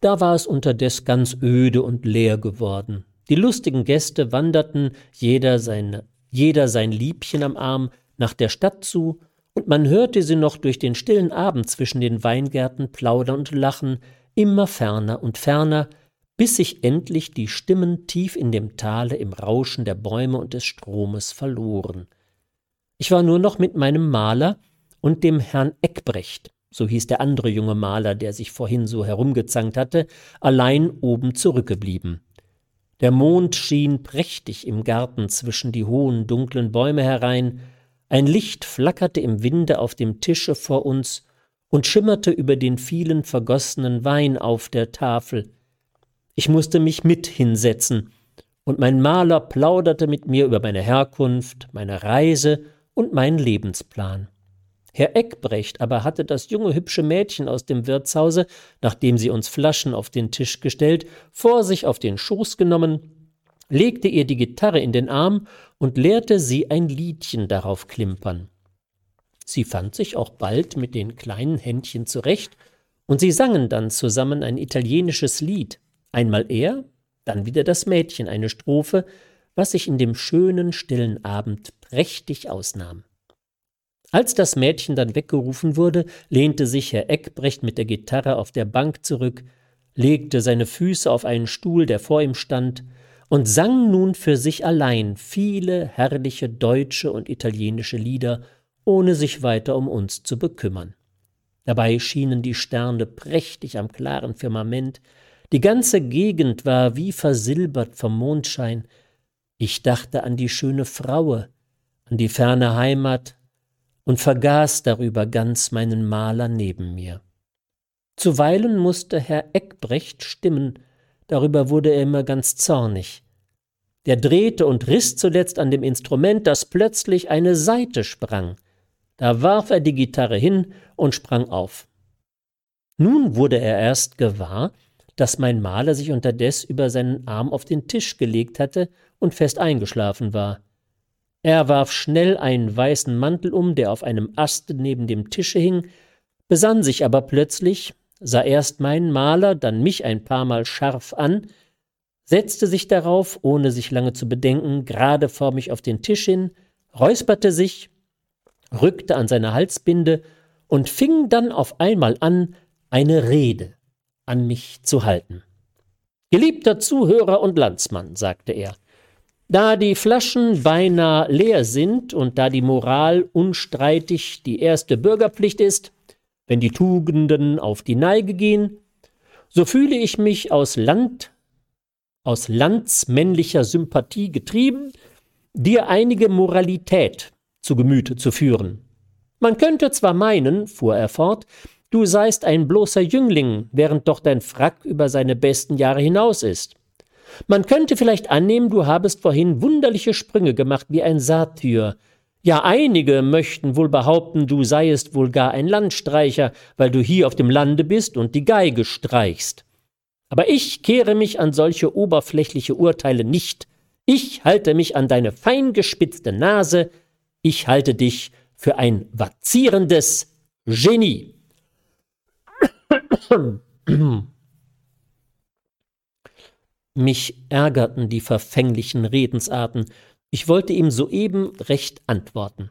Da war es unterdes ganz öde und leer geworden. Die lustigen Gäste wanderten, jeder, seine, jeder sein Liebchen am Arm, nach der Stadt zu, und man hörte sie noch durch den stillen Abend zwischen den Weingärten plaudern und lachen, immer ferner und ferner, bis sich endlich die Stimmen tief in dem Tale im Rauschen der Bäume und des Stromes verloren. Ich war nur noch mit meinem Maler und dem Herrn Eckbrecht, so hieß der andere junge Maler, der sich vorhin so herumgezankt hatte, allein oben zurückgeblieben. Der Mond schien prächtig im Garten zwischen die hohen, dunklen Bäume herein, ein Licht flackerte im Winde auf dem Tische vor uns und schimmerte über den vielen vergossenen Wein auf der Tafel, ich musste mich mit hinsetzen, und mein Maler plauderte mit mir über meine Herkunft, meine Reise und meinen Lebensplan. Herr Eckbrecht aber hatte das junge hübsche Mädchen aus dem Wirtshause, nachdem sie uns Flaschen auf den Tisch gestellt, vor sich auf den Schoß genommen, legte ihr die Gitarre in den Arm und lehrte sie ein Liedchen darauf klimpern. Sie fand sich auch bald mit den kleinen Händchen zurecht, und sie sangen dann zusammen ein italienisches Lied. Einmal er, dann wieder das Mädchen eine Strophe, was sich in dem schönen, stillen Abend prächtig ausnahm. Als das Mädchen dann weggerufen wurde, lehnte sich Herr Eckbrecht mit der Gitarre auf der Bank zurück, legte seine Füße auf einen Stuhl, der vor ihm stand, und sang nun für sich allein viele herrliche deutsche und italienische Lieder, ohne sich weiter um uns zu bekümmern. Dabei schienen die Sterne prächtig am klaren Firmament, die ganze Gegend war wie versilbert vom Mondschein. Ich dachte an die schöne Fraue, an die ferne Heimat und vergaß darüber ganz meinen Maler neben mir. Zuweilen musste Herr Eckbrecht stimmen, darüber wurde er immer ganz zornig. Der drehte und riß zuletzt an dem Instrument, das plötzlich eine Saite sprang. Da warf er die Gitarre hin und sprang auf. Nun wurde er erst gewahr, dass mein Maler sich unterdes über seinen Arm auf den Tisch gelegt hatte und fest eingeschlafen war. Er warf schnell einen weißen Mantel um, der auf einem Aste neben dem Tische hing, besann sich aber plötzlich, sah erst meinen Maler, dann mich ein paar Mal scharf an, setzte sich darauf, ohne sich lange zu bedenken, gerade vor mich auf den Tisch hin, räusperte sich, rückte an seine Halsbinde und fing dann auf einmal an, eine Rede an mich zu halten. Geliebter Zuhörer und Landsmann, sagte er, da die Flaschen beinahe leer sind und da die Moral unstreitig die erste Bürgerpflicht ist, wenn die Tugenden auf die Neige gehen, so fühle ich mich aus Land, aus landsmännlicher Sympathie getrieben, dir einige Moralität zu Gemüte zu führen. Man könnte zwar meinen, fuhr er fort, Du seist ein bloßer Jüngling, während doch dein Frack über seine besten Jahre hinaus ist. Man könnte vielleicht annehmen, du habest vorhin wunderliche Sprünge gemacht wie ein Satyr. Ja, einige möchten wohl behaupten, du seiest wohl gar ein Landstreicher, weil du hier auf dem Lande bist und die Geige streichst. Aber ich kehre mich an solche oberflächliche Urteile nicht. Ich halte mich an deine fein gespitzte Nase, ich halte dich für ein vazierendes Genie. Mich ärgerten die verfänglichen Redensarten. Ich wollte ihm soeben recht antworten.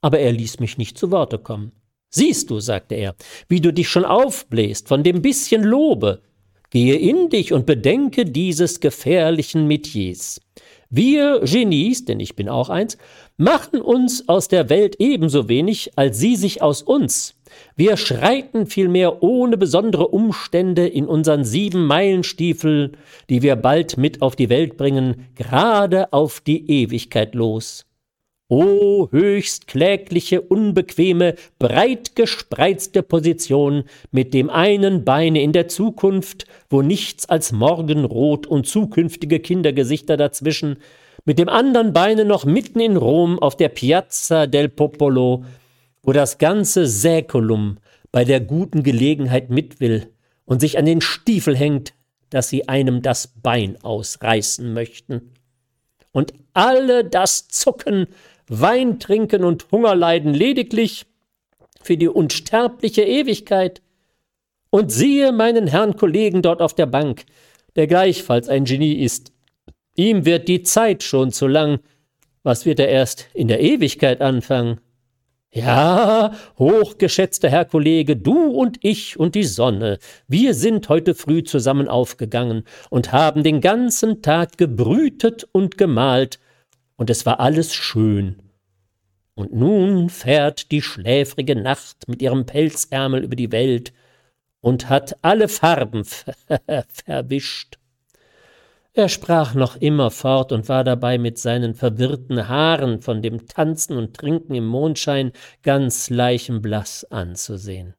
Aber er ließ mich nicht zu Worte kommen. Siehst du, sagte er, wie du dich schon aufbläst von dem bisschen Lobe. Gehe in dich und bedenke dieses gefährlichen Metiers. Wir Genies, denn ich bin auch eins, machen uns aus der Welt ebenso wenig, als sie sich aus uns. Wir schreiten vielmehr ohne besondere Umstände in unseren sieben Meilenstiefeln, die wir bald mit auf die Welt bringen, gerade auf die Ewigkeit los. O höchst klägliche, unbequeme, breit gespreizte Position mit dem einen Beine in der Zukunft, wo nichts als Morgenrot und zukünftige Kindergesichter dazwischen, mit dem anderen Beine noch mitten in Rom auf der Piazza del Popolo, wo das ganze Säkulum bei der guten Gelegenheit mit will und sich an den Stiefel hängt, dass sie einem das Bein ausreißen möchten. Und alle das Zucken Wein trinken und Hunger leiden lediglich für die unsterbliche Ewigkeit. Und siehe meinen Herrn Kollegen dort auf der Bank, der gleichfalls ein Genie ist. Ihm wird die Zeit schon zu lang. Was wird er erst in der Ewigkeit anfangen? Ja, hochgeschätzter Herr Kollege, du und ich und die Sonne, wir sind heute früh zusammen aufgegangen und haben den ganzen Tag gebrütet und gemalt, und es war alles schön. Und nun fährt die schläfrige Nacht mit ihrem Pelzärmel über die Welt und hat alle Farben verwischt. Er sprach noch immer fort und war dabei mit seinen verwirrten Haaren von dem Tanzen und Trinken im Mondschein ganz leichenblaß anzusehen.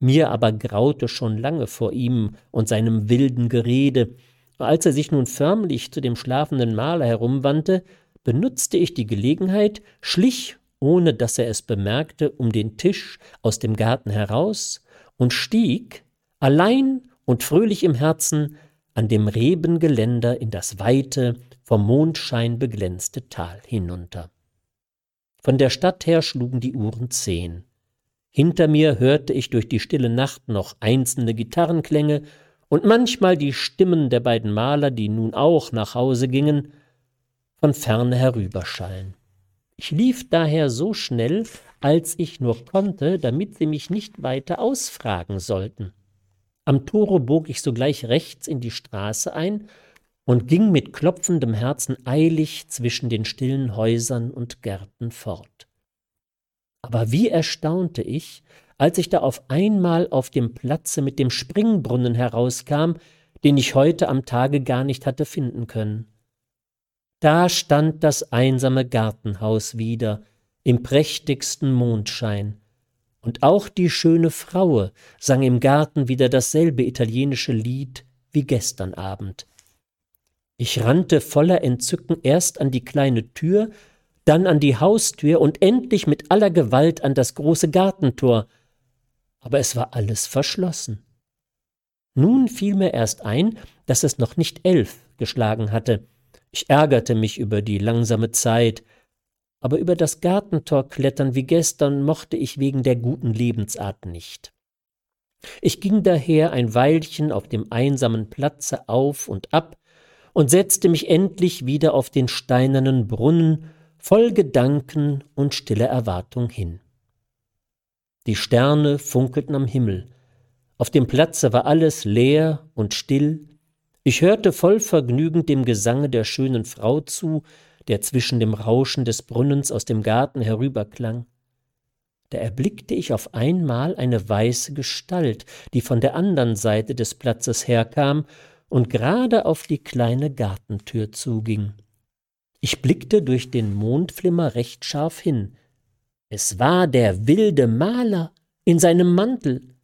Mir aber graute schon lange vor ihm und seinem wilden Gerede. Als er sich nun förmlich zu dem schlafenden Maler herumwandte, benutzte ich die Gelegenheit, schlich, ohne dass er es bemerkte, um den Tisch aus dem Garten heraus und stieg, allein und fröhlich im Herzen, an dem Rebengeländer in das weite, vom Mondschein beglänzte Tal hinunter. Von der Stadt her schlugen die Uhren zehn. Hinter mir hörte ich durch die stille Nacht noch einzelne Gitarrenklänge und manchmal die Stimmen der beiden Maler, die nun auch nach Hause gingen, von ferne herüberschallen. Ich lief daher so schnell, als ich nur konnte, damit sie mich nicht weiter ausfragen sollten. Am Tore bog ich sogleich rechts in die Straße ein und ging mit klopfendem Herzen eilig zwischen den stillen Häusern und Gärten fort. Aber wie erstaunte ich, als ich da auf einmal auf dem Platze mit dem Springbrunnen herauskam, den ich heute am Tage gar nicht hatte finden können. Da stand das einsame Gartenhaus wieder im prächtigsten Mondschein, und auch die schöne Fraue sang im Garten wieder dasselbe italienische Lied wie gestern Abend. Ich rannte voller Entzücken erst an die kleine Tür, dann an die Haustür und endlich mit aller Gewalt an das große Gartentor, aber es war alles verschlossen. Nun fiel mir erst ein, dass es noch nicht elf geschlagen hatte. Ich ärgerte mich über die langsame Zeit, aber über das Gartentor klettern wie gestern mochte ich wegen der guten Lebensart nicht. Ich ging daher ein Weilchen auf dem einsamen Platze auf und ab und setzte mich endlich wieder auf den steinernen Brunnen voll Gedanken und stiller Erwartung hin. Die Sterne funkelten am Himmel, auf dem Platze war alles leer und still, ich hörte voll Vergnügen dem Gesange der schönen Frau zu, der zwischen dem Rauschen des Brunnens aus dem Garten herüberklang. Da erblickte ich auf einmal eine weiße Gestalt, die von der andern Seite des Platzes herkam und gerade auf die kleine Gartentür zuging. Ich blickte durch den Mondflimmer recht scharf hin. Es war der wilde Maler in seinem Mantel.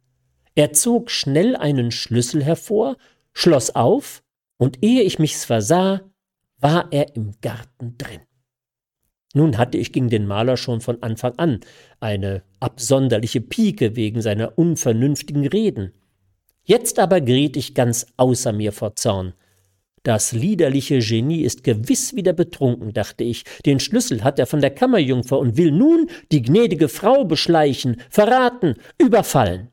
Er zog schnell einen Schlüssel hervor schloss auf, und ehe ich mich's versah, war er im Garten drin. Nun hatte ich gegen den Maler schon von Anfang an eine absonderliche Pike wegen seiner unvernünftigen Reden. Jetzt aber geriet ich ganz außer mir vor Zorn. Das liederliche Genie ist gewiss wieder betrunken, dachte ich. Den Schlüssel hat er von der Kammerjungfer und will nun die gnädige Frau beschleichen, verraten, überfallen.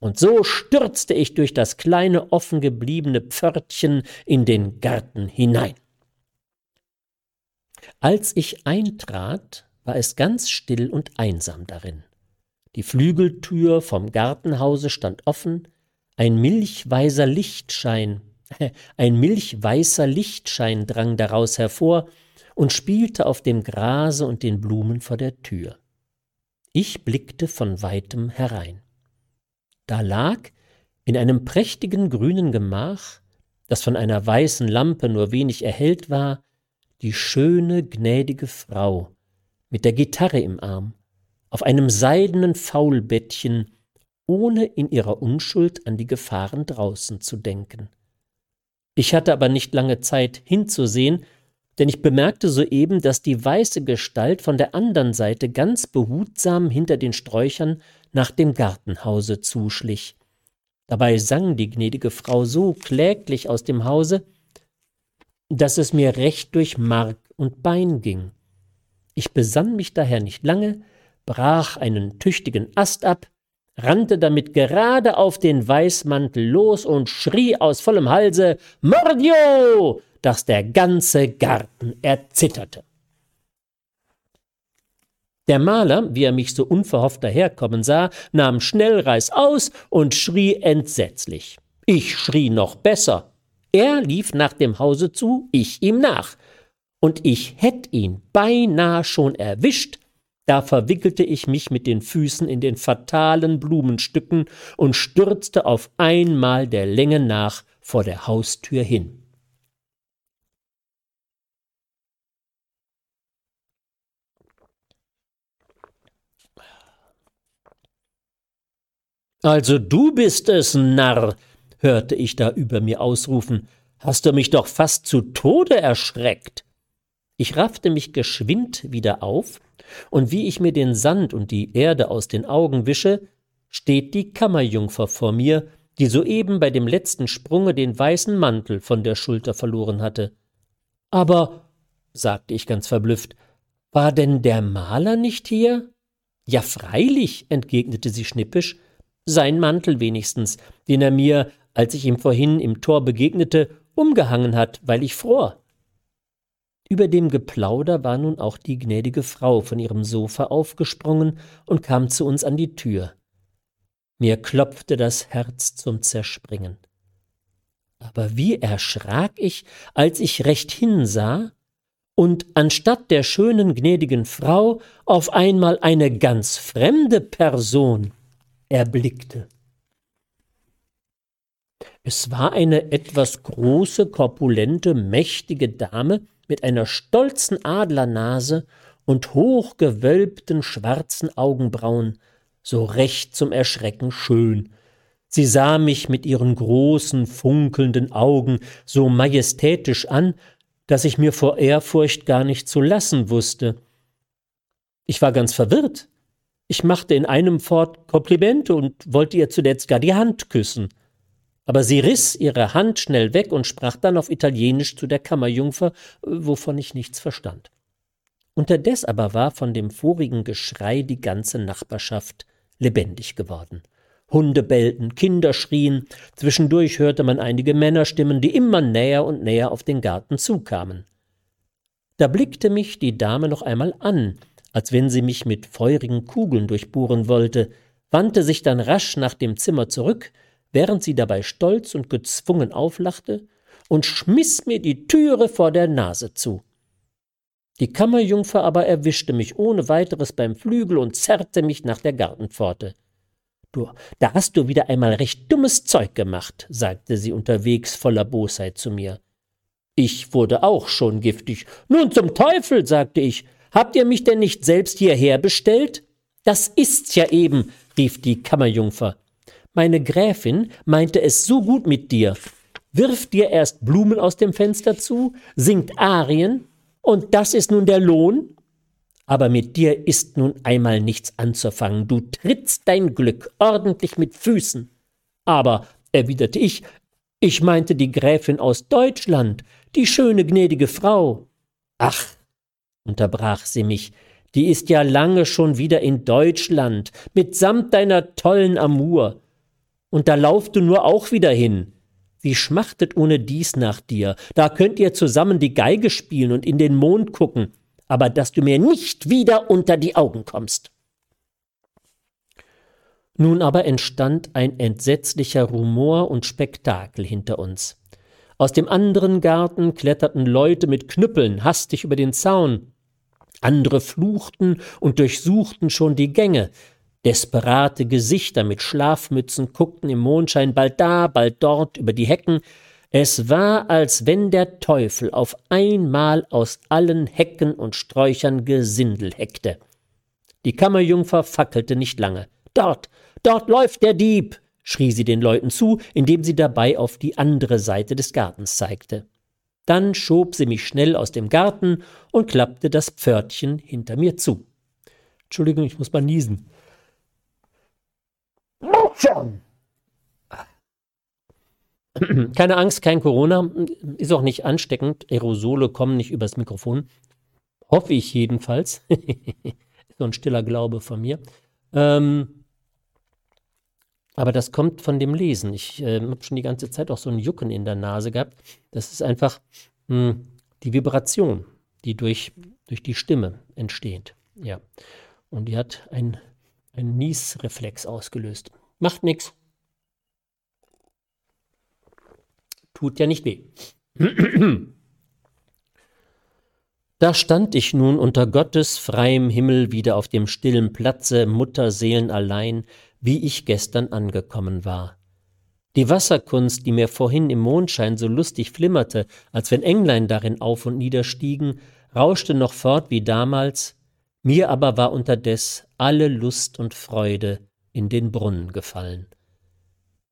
Und so stürzte ich durch das kleine offen gebliebene Pförtchen in den Garten hinein. Als ich eintrat, war es ganz still und einsam darin. Die Flügeltür vom Gartenhause stand offen, ein milchweißer Lichtschein, ein milchweißer Lichtschein drang daraus hervor und spielte auf dem Grase und den Blumen vor der Tür. Ich blickte von weitem herein. Da lag in einem prächtigen grünen Gemach, das von einer weißen Lampe nur wenig erhellt war, die schöne, gnädige Frau mit der Gitarre im Arm, auf einem seidenen Faulbettchen, ohne in ihrer Unschuld an die Gefahren draußen zu denken. Ich hatte aber nicht lange Zeit hinzusehen, denn ich bemerkte soeben, dass die weiße Gestalt von der anderen Seite ganz behutsam hinter den Sträuchern nach dem Gartenhause zuschlich. Dabei sang die gnädige Frau so kläglich aus dem Hause, dass es mir recht durch Mark und Bein ging. Ich besann mich daher nicht lange, brach einen tüchtigen Ast ab, rannte damit gerade auf den Weißmantel los und schrie aus vollem Halse Mordio, dass der ganze Garten erzitterte. Der Maler, wie er mich so unverhofft daherkommen sah, nahm schnell Reißaus und schrie entsetzlich. Ich schrie noch besser. Er lief nach dem Hause zu, ich ihm nach. Und ich hätt ihn beinahe schon erwischt, da verwickelte ich mich mit den Füßen in den fatalen Blumenstücken und stürzte auf einmal der Länge nach vor der Haustür hin. Also du bist es, Narr, hörte ich da über mir ausrufen, hast du mich doch fast zu Tode erschreckt. Ich raffte mich geschwind wieder auf, und wie ich mir den Sand und die Erde aus den Augen wische, steht die Kammerjungfer vor mir, die soeben bei dem letzten Sprunge den weißen Mantel von der Schulter verloren hatte. Aber, sagte ich ganz verblüfft, war denn der Maler nicht hier? Ja, freilich, entgegnete sie schnippisch, sein Mantel wenigstens, den er mir, als ich ihm vorhin im Tor begegnete, umgehangen hat, weil ich fror. Über dem Geplauder war nun auch die gnädige Frau von ihrem Sofa aufgesprungen und kam zu uns an die Tür. Mir klopfte das Herz zum Zerspringen. Aber wie erschrak ich, als ich recht hinsah und anstatt der schönen gnädigen Frau auf einmal eine ganz fremde Person erblickte. Es war eine etwas große, korpulente, mächtige Dame mit einer stolzen Adlernase und hochgewölbten schwarzen Augenbrauen, so recht zum Erschrecken schön. Sie sah mich mit ihren großen, funkelnden Augen so majestätisch an, dass ich mir vor Ehrfurcht gar nicht zu lassen wusste. Ich war ganz verwirrt. Ich machte in einem fort Komplimente und wollte ihr zuletzt gar die Hand küssen. Aber sie riss ihre Hand schnell weg und sprach dann auf Italienisch zu der Kammerjungfer, wovon ich nichts verstand. Unterdes aber war von dem vorigen Geschrei die ganze Nachbarschaft lebendig geworden. Hunde bellten, Kinder schrien, zwischendurch hörte man einige Männerstimmen, die immer näher und näher auf den Garten zukamen. Da blickte mich die Dame noch einmal an, als wenn sie mich mit feurigen Kugeln durchbohren wollte, wandte sich dann rasch nach dem Zimmer zurück, während sie dabei stolz und gezwungen auflachte, und schmiss mir die Türe vor der Nase zu. Die Kammerjungfer aber erwischte mich ohne weiteres beim Flügel und zerrte mich nach der Gartenpforte. Du, da hast du wieder einmal recht dummes Zeug gemacht, sagte sie unterwegs voller Bosheit zu mir. Ich wurde auch schon giftig. Nun zum Teufel, sagte ich, Habt ihr mich denn nicht selbst hierher bestellt? Das ist's ja eben, rief die Kammerjungfer. Meine Gräfin meinte es so gut mit dir. Wirft dir erst Blumen aus dem Fenster zu, singt Arien, und das ist nun der Lohn? Aber mit dir ist nun einmal nichts anzufangen. Du trittst dein Glück ordentlich mit Füßen. Aber erwiderte ich, ich meinte die Gräfin aus Deutschland, die schöne gnädige Frau. Ach, unterbrach sie mich, die ist ja lange schon wieder in Deutschland, mitsamt deiner tollen Amour. Und da lauf du nur auch wieder hin. Sie schmachtet ohne dies nach dir. Da könnt ihr zusammen die Geige spielen und in den Mond gucken, aber dass du mir nicht wieder unter die Augen kommst. Nun aber entstand ein entsetzlicher Rumor und Spektakel hinter uns. Aus dem anderen Garten kletterten Leute mit Knüppeln hastig über den Zaun. Andere fluchten und durchsuchten schon die Gänge. Desperate Gesichter mit Schlafmützen guckten im Mondschein bald da, bald dort über die Hecken. Es war, als wenn der Teufel auf einmal aus allen Hecken und Sträuchern Gesindel heckte. Die Kammerjungfer fackelte nicht lange. Dort, Dort läuft der Dieb, schrie sie den Leuten zu, indem sie dabei auf die andere Seite des Gartens zeigte. Dann schob sie mich schnell aus dem Garten und klappte das Pförtchen hinter mir zu. Entschuldigung, ich muss mal niesen. Keine Angst, kein Corona, ist auch nicht ansteckend. Aerosole kommen nicht übers Mikrofon. Hoffe ich jedenfalls. so ein stiller Glaube von mir. Ähm, aber das kommt von dem Lesen. Ich äh, habe schon die ganze Zeit auch so ein Jucken in der Nase gehabt. Das ist einfach mh, hm, die Vibration, die durch, durch die Stimme entsteht. Ja. Und die hat einen Niesreflex ausgelöst. Macht nichts. Tut ja nicht weh. Da stand ich nun unter Gottes freiem Himmel wieder auf dem stillen Platze, Mutterseelen allein, wie ich gestern angekommen war. Die Wasserkunst, die mir vorhin im Mondschein so lustig flimmerte, als wenn Englein darin auf und niederstiegen, rauschte noch fort wie damals, mir aber war unterdes alle Lust und Freude in den Brunnen gefallen.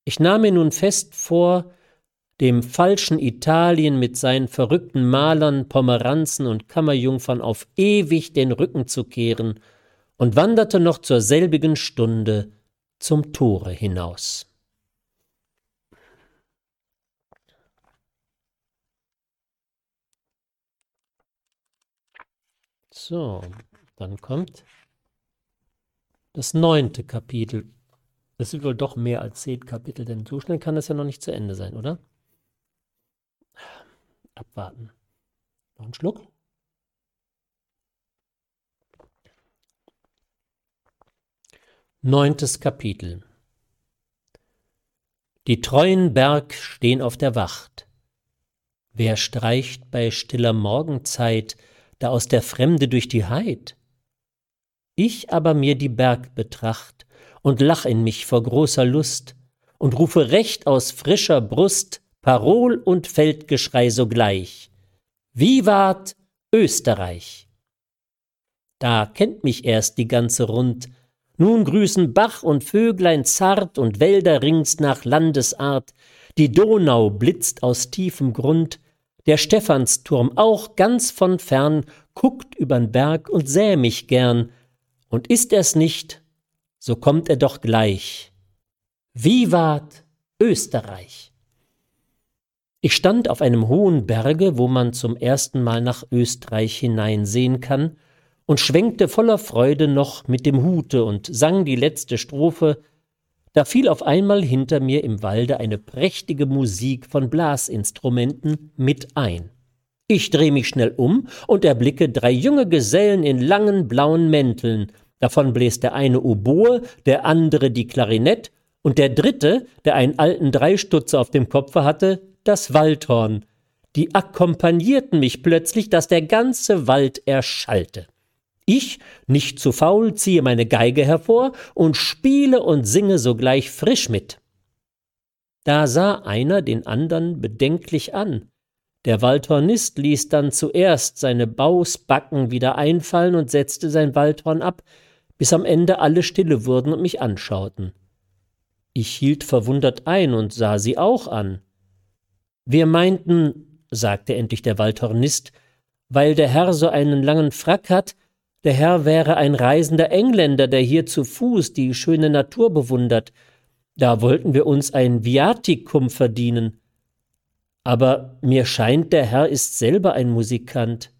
Ich nahm mir nun fest vor, dem falschen Italien mit seinen verrückten Malern, Pomeranzen und Kammerjungfern auf ewig den Rücken zu kehren und wanderte noch zur selbigen Stunde zum Tore hinaus. So, dann kommt das neunte Kapitel. Das sind wohl doch mehr als zehn Kapitel, denn so schnell kann das ja noch nicht zu Ende sein, oder? Abwarten. Noch einen Schluck. Neuntes Kapitel Die treuen Berg stehen auf der Wacht. Wer streicht bei stiller Morgenzeit da aus der Fremde durch die Heid? Ich aber mir die Berg betracht und lach in mich vor großer Lust und rufe recht aus frischer Brust Parol und Feldgeschrei sogleich. Vivat Österreich! Da kennt mich erst die ganze Rund, nun grüßen Bach und Vöglein zart und Wälder rings nach Landesart, die Donau blitzt aus tiefem Grund, der Stephansturm auch ganz von fern guckt übern Berg und säh mich gern, und ist er's nicht, so kommt er doch gleich. Vivat Österreich! Ich stand auf einem hohen Berge, wo man zum ersten Mal nach Österreich hineinsehen kann, und schwenkte voller Freude noch mit dem Hute und sang die letzte Strophe, da fiel auf einmal hinter mir im Walde eine prächtige Musik von Blasinstrumenten mit ein. Ich dreh mich schnell um und erblicke drei junge Gesellen in langen blauen Mänteln, davon bläst der eine Oboe, der andere die Klarinett und der dritte, der einen alten Dreistutzer auf dem Kopfe hatte, das Waldhorn. Die akkompagnierten mich plötzlich, dass der ganze Wald erschallte. Ich, nicht zu faul, ziehe meine Geige hervor und spiele und singe sogleich frisch mit. Da sah einer den andern bedenklich an. Der Waldhornist ließ dann zuerst seine Bausbacken wieder einfallen und setzte sein Waldhorn ab, bis am Ende alle stille wurden und mich anschauten. Ich hielt verwundert ein und sah sie auch an. Wir meinten, sagte endlich der Waldhornist, weil der Herr so einen langen Frack hat, der Herr wäre ein reisender Engländer, der hier zu Fuß die schöne Natur bewundert. Da wollten wir uns ein Viatikum verdienen. Aber mir scheint, der Herr ist selber ein Musikant.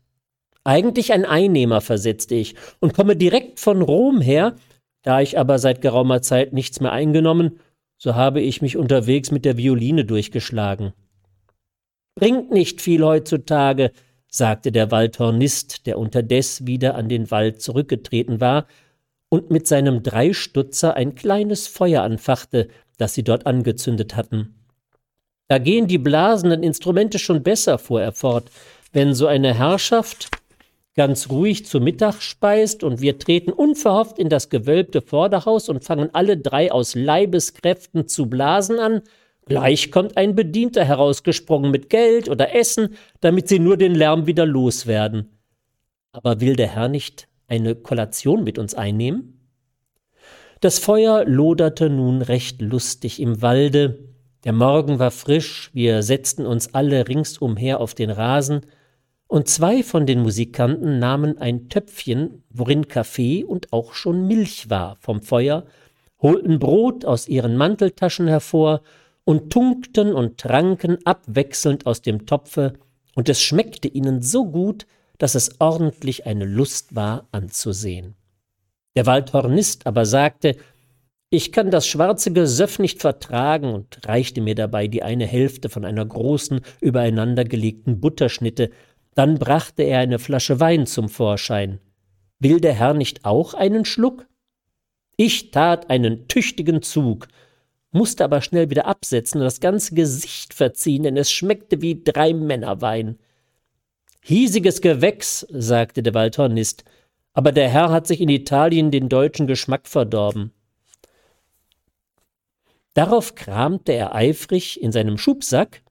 Eigentlich ein Einnehmer, versetzte ich, und komme direkt von Rom her. Da ich aber seit geraumer Zeit nichts mehr eingenommen, so habe ich mich unterwegs mit der Violine durchgeschlagen. Bringt nicht viel heutzutage, sagte der Waldhornist, der unterdes wieder an den Wald zurückgetreten war und mit seinem Dreistutzer ein kleines Feuer anfachte, das sie dort angezündet hatten. Da gehen die blasenden Instrumente schon besser, fuhr er fort, wenn so eine Herrschaft ganz ruhig zu Mittag speist und wir treten unverhofft in das gewölbte Vorderhaus und fangen alle drei aus Leibeskräften zu blasen an, gleich kommt ein Bedienter herausgesprungen mit Geld oder Essen, damit sie nur den Lärm wieder loswerden. Aber will der Herr nicht eine Kollation mit uns einnehmen? Das Feuer loderte nun recht lustig im Walde, der Morgen war frisch, wir setzten uns alle ringsumher auf den Rasen, und zwei von den Musikanten nahmen ein Töpfchen, worin Kaffee und auch schon Milch war, vom Feuer, holten Brot aus ihren Manteltaschen hervor und tunkten und tranken abwechselnd aus dem Topfe, und es schmeckte ihnen so gut, dass es ordentlich eine Lust war anzusehen. Der Waldhornist aber sagte, ich kann das schwarze Gesöff nicht vertragen und reichte mir dabei die eine Hälfte von einer großen, übereinandergelegten Butterschnitte, dann brachte er eine Flasche Wein zum Vorschein. Will der Herr nicht auch einen Schluck? Ich tat einen tüchtigen Zug, musste aber schnell wieder absetzen und das ganze Gesicht verziehen, denn es schmeckte wie drei Männerwein. Hiesiges Gewächs, sagte der Waldhornist, aber der Herr hat sich in Italien den deutschen Geschmack verdorben. Darauf kramte er eifrig in seinem Schubsack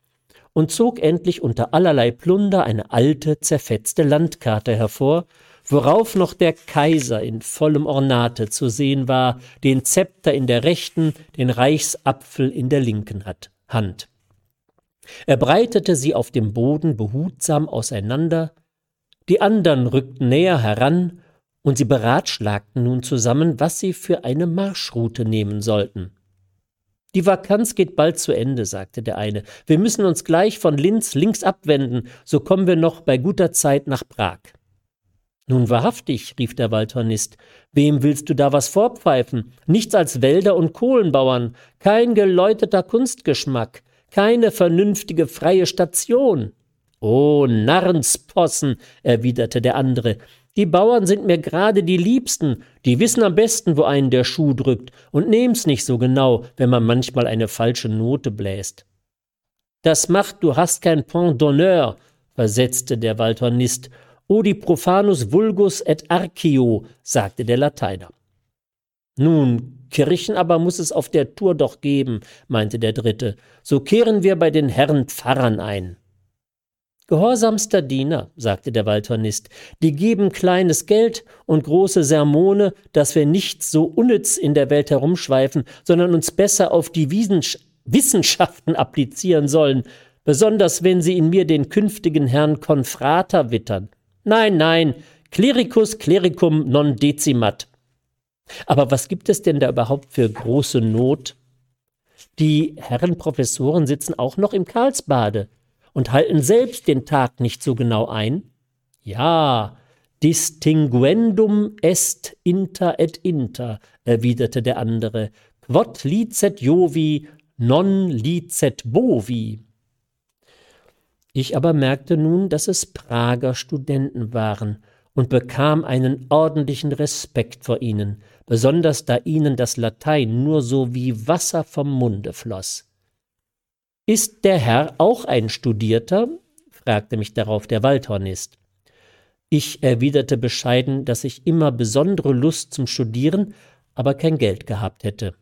und zog endlich unter allerlei Plunder eine alte, zerfetzte Landkarte hervor, worauf noch der Kaiser in vollem Ornate zu sehen war, den Zepter in der rechten, den Reichsapfel in der linken Hand. Er breitete sie auf dem Boden behutsam auseinander, die andern rückten näher heran, und sie beratschlagten nun zusammen, was sie für eine Marschroute nehmen sollten. Die Vakanz geht bald zu Ende, sagte der eine. Wir müssen uns gleich von Linz links abwenden, so kommen wir noch bei guter Zeit nach Prag. Nun wahrhaftig, rief der Waldhornist, wem willst du da was vorpfeifen? Nichts als Wälder und Kohlenbauern, kein geläuteter Kunstgeschmack, keine vernünftige freie Station. Oh, Narrenspossen, erwiderte der andere, die Bauern sind mir gerade die Liebsten, die wissen am besten, wo einen der Schuh drückt, und nehm's nicht so genau, wenn man manchmal eine falsche Note bläst. Das macht, du hast kein Point d'honneur, versetzte der Waldhornist. Odi profanus vulgus et arcio, sagte der Lateiner. Nun, Kirchen aber muss es auf der Tour doch geben, meinte der Dritte. So kehren wir bei den Herren Pfarrern ein. Gehorsamster Diener, sagte der Waldhornist, die geben kleines Geld und große Sermone, dass wir nicht so unnütz in der Welt herumschweifen, sondern uns besser auf die Wissenschaften applizieren sollen, besonders wenn sie in mir den künftigen Herrn Konfrater wittern. Nein, nein, Clericus clericum non decimat. Aber was gibt es denn da überhaupt für große Not? Die Herren Professoren sitzen auch noch im Karlsbade und halten selbst den Tag nicht so genau ein? Ja, distinguendum est inter et inter, erwiderte der andere, quod licet Jovi, non licet bovi. Ich aber merkte nun, dass es Prager Studenten waren und bekam einen ordentlichen Respekt vor ihnen, besonders da ihnen das Latein nur so wie Wasser vom Munde floß. Ist der Herr auch ein Studierter? fragte mich darauf der Waldhornist. Ich erwiderte bescheiden, dass ich immer besondere Lust zum Studieren, aber kein Geld gehabt hätte.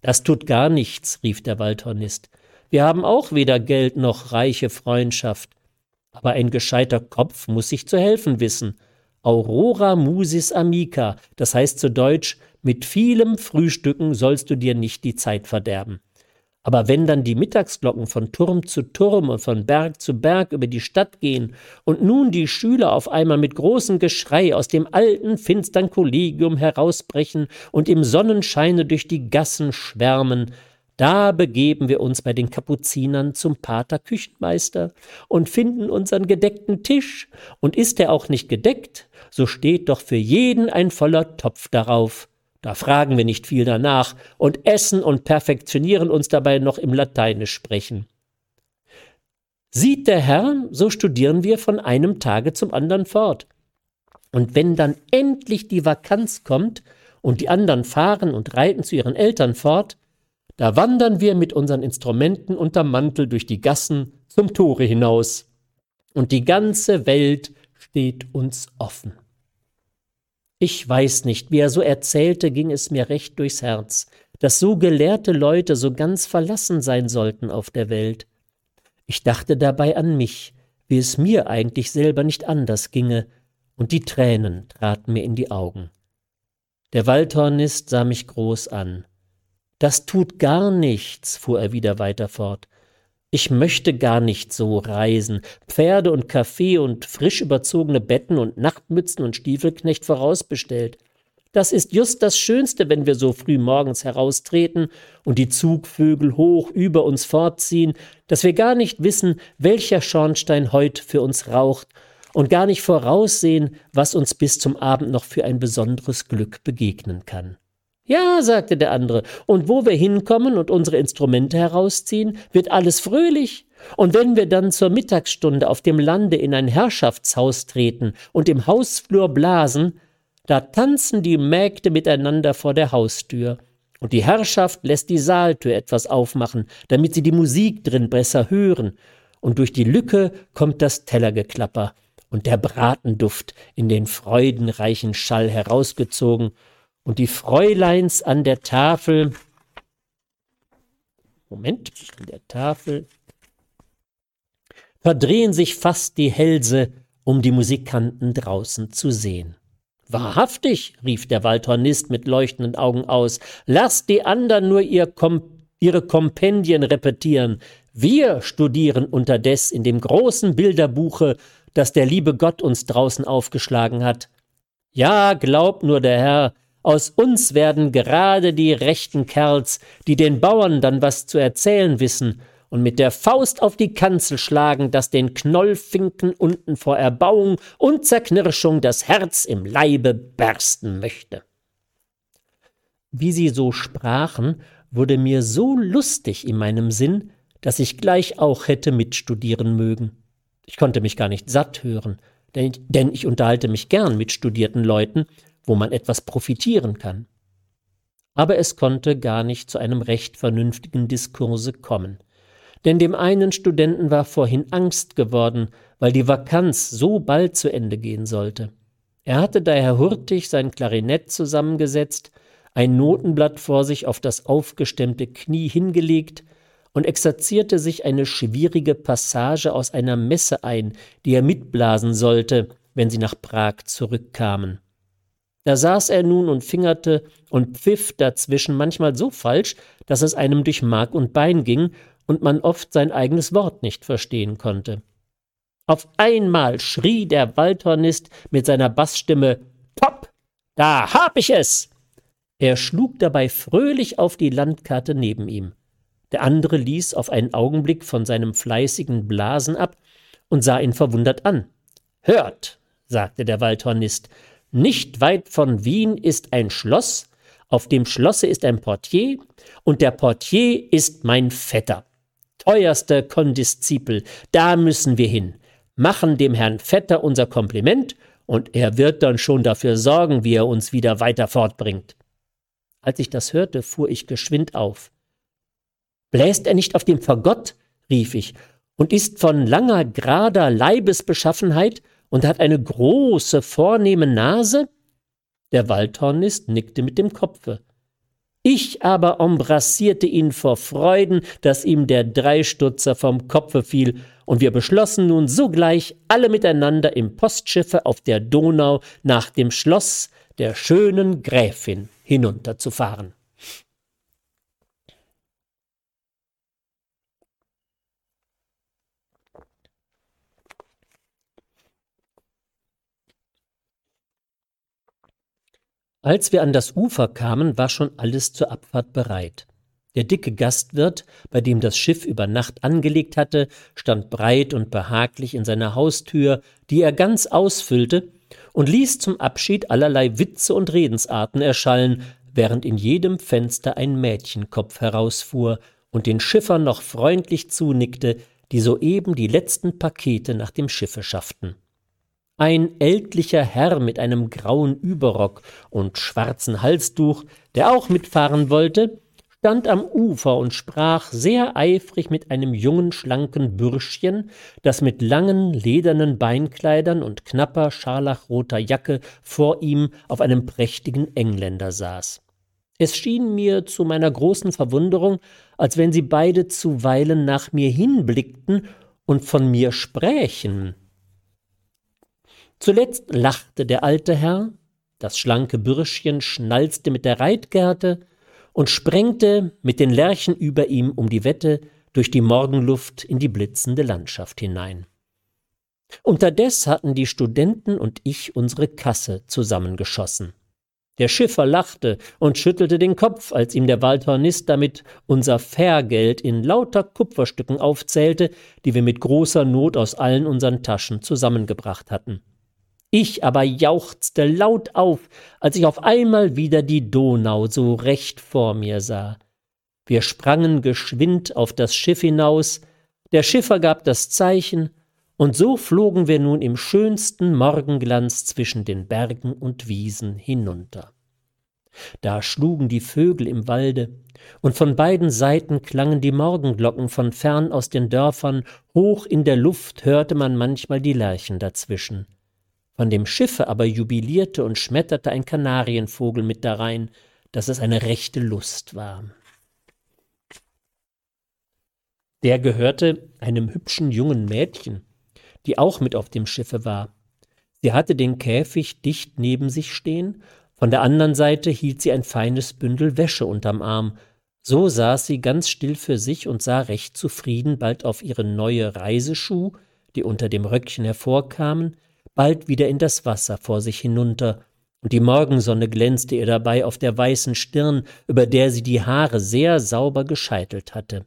Das tut gar nichts, rief der Waldhornist. Wir haben auch weder Geld noch reiche Freundschaft. Aber ein gescheiter Kopf muss sich zu helfen wissen. Aurora musis amica, das heißt zu Deutsch, mit vielem Frühstücken sollst du dir nicht die Zeit verderben. Aber wenn dann die Mittagsglocken von Turm zu Turm und von Berg zu Berg über die Stadt gehen und nun die Schüler auf einmal mit großem Geschrei aus dem alten, finstern Kollegium herausbrechen und im Sonnenscheine durch die Gassen schwärmen, Da begeben wir uns bei den Kapuzinern zum Pater Küchenmeister und finden unseren gedeckten Tisch, und ist er auch nicht gedeckt, so steht doch für jeden ein voller Topf darauf. Da fragen wir nicht viel danach und essen und perfektionieren uns dabei noch im Lateinisch sprechen. Sieht der Herr, so studieren wir von einem Tage zum anderen fort. Und wenn dann endlich die Vakanz kommt und die anderen fahren und reiten zu ihren Eltern fort, da wandern wir mit unseren Instrumenten unterm Mantel durch die Gassen zum Tore hinaus. Und die ganze Welt steht uns offen. Ich weiß nicht, wie er so erzählte, ging es mir recht durchs Herz, dass so gelehrte Leute so ganz verlassen sein sollten auf der Welt. Ich dachte dabei an mich, wie es mir eigentlich selber nicht anders ginge, und die Tränen traten mir in die Augen. Der Waldhornist sah mich groß an. Das tut gar nichts, fuhr er wieder weiter fort. Ich möchte gar nicht so reisen, Pferde und Kaffee und frisch überzogene Betten und Nachtmützen und Stiefelknecht vorausbestellt. Das ist just das Schönste, wenn wir so früh morgens heraustreten und die Zugvögel hoch über uns fortziehen, dass wir gar nicht wissen, welcher Schornstein heut für uns raucht und gar nicht voraussehen, was uns bis zum Abend noch für ein besonderes Glück begegnen kann. Ja, sagte der andere, und wo wir hinkommen und unsere Instrumente herausziehen, wird alles fröhlich. Und wenn wir dann zur Mittagsstunde auf dem Lande in ein Herrschaftshaus treten und im Hausflur blasen, da tanzen die Mägde miteinander vor der Haustür. Und die Herrschaft lässt die Saaltür etwas aufmachen, damit sie die Musik drin besser hören. Und durch die Lücke kommt das Tellergeklapper und der Bratenduft in den freudenreichen Schall herausgezogen, und die Fräuleins an der Tafel, Moment, an der Tafel, verdrehen sich fast die Hälse, um die Musikanten draußen zu sehen. Wahrhaftig, rief der Waldhornist mit leuchtenden Augen aus, lasst die anderen nur ihr Kom ihre Kompendien repetieren. Wir studieren unterdes in dem großen Bilderbuche, das der liebe Gott uns draußen aufgeschlagen hat. Ja, glaubt nur der Herr, aus uns werden gerade die rechten Kerls, die den Bauern dann was zu erzählen wissen und mit der Faust auf die Kanzel schlagen, dass den Knollfinken unten vor Erbauung und Zerknirschung das Herz im Leibe bersten möchte. Wie sie so sprachen, wurde mir so lustig in meinem Sinn, dass ich gleich auch hätte mitstudieren mögen. Ich konnte mich gar nicht satt hören, denn ich, denn ich unterhalte mich gern mit studierten Leuten wo man etwas profitieren kann. Aber es konnte gar nicht zu einem recht vernünftigen Diskurse kommen. Denn dem einen Studenten war vorhin Angst geworden, weil die Vakanz so bald zu Ende gehen sollte. Er hatte daher hurtig sein Klarinett zusammengesetzt, ein Notenblatt vor sich auf das aufgestemmte Knie hingelegt und exerzierte sich eine schwierige Passage aus einer Messe ein, die er mitblasen sollte, wenn sie nach Prag zurückkamen. Da saß er nun und fingerte und pfiff dazwischen manchmal so falsch, dass es einem durch Mark und Bein ging und man oft sein eigenes Wort nicht verstehen konnte. Auf einmal schrie der Waldhornist mit seiner Bassstimme Top, da hab ich es. Er schlug dabei fröhlich auf die Landkarte neben ihm. Der andere ließ auf einen Augenblick von seinem fleißigen Blasen ab und sah ihn verwundert an. Hört, sagte der Waldhornist, nicht weit von Wien ist ein Schloss, auf dem Schlosse ist ein Portier, und der Portier ist mein Vetter. Teuerster Kondiszipel, da müssen wir hin. Machen dem Herrn Vetter unser Kompliment, und er wird dann schon dafür sorgen, wie er uns wieder weiter fortbringt. Als ich das hörte, fuhr ich geschwind auf. Bläst er nicht auf dem Fagott? rief ich, und ist von langer, gerader Leibesbeschaffenheit und hat eine große, vornehme Nase? Der Waldhornist nickte mit dem Kopfe. Ich aber embrassierte ihn vor Freuden, dass ihm der Dreistutzer vom Kopfe fiel, und wir beschlossen nun sogleich, alle miteinander im Postschiffe auf der Donau nach dem Schloss der schönen Gräfin hinunterzufahren. Als wir an das Ufer kamen, war schon alles zur Abfahrt bereit. Der dicke Gastwirt, bei dem das Schiff über Nacht angelegt hatte, stand breit und behaglich in seiner Haustür, die er ganz ausfüllte, und ließ zum Abschied allerlei Witze und Redensarten erschallen, während in jedem Fenster ein Mädchenkopf herausfuhr und den Schiffern noch freundlich zunickte, die soeben die letzten Pakete nach dem Schiffe schafften. Ein ältlicher Herr mit einem grauen Überrock und schwarzen Halstuch, der auch mitfahren wollte, stand am Ufer und sprach sehr eifrig mit einem jungen, schlanken Bürschchen, das mit langen, ledernen Beinkleidern und knapper, scharlachroter Jacke vor ihm auf einem prächtigen Engländer saß. Es schien mir zu meiner großen Verwunderung, als wenn sie beide zuweilen nach mir hinblickten und von mir sprächen. Zuletzt lachte der alte Herr, das schlanke Bürschchen schnalzte mit der Reitgerte, und sprengte mit den Lerchen über ihm um die Wette durch die Morgenluft in die blitzende Landschaft hinein. Unterdes hatten die Studenten und ich unsere Kasse zusammengeschossen. Der Schiffer lachte und schüttelte den Kopf, als ihm der Waldhornist damit unser Fährgeld in lauter Kupferstücken aufzählte, die wir mit großer Not aus allen unseren Taschen zusammengebracht hatten. Ich aber jauchzte laut auf, als ich auf einmal wieder die Donau so recht vor mir sah. Wir sprangen geschwind auf das Schiff hinaus, der Schiffer gab das Zeichen, und so flogen wir nun im schönsten Morgenglanz zwischen den Bergen und Wiesen hinunter. Da schlugen die Vögel im Walde, und von beiden Seiten klangen die Morgenglocken von fern aus den Dörfern, hoch in der Luft hörte man manchmal die Lerchen dazwischen. Von dem Schiffe aber jubilierte und schmetterte ein Kanarienvogel mit darein, dass es eine rechte Lust war. Der gehörte einem hübschen jungen Mädchen, die auch mit auf dem Schiffe war. Sie hatte den Käfig dicht neben sich stehen, von der anderen Seite hielt sie ein feines Bündel Wäsche unterm Arm. So saß sie ganz still für sich und sah recht zufrieden bald auf ihre neue Reiseschuh, die unter dem Röckchen hervorkamen, bald wieder in das Wasser vor sich hinunter, und die Morgensonne glänzte ihr dabei auf der weißen Stirn, über der sie die Haare sehr sauber gescheitelt hatte.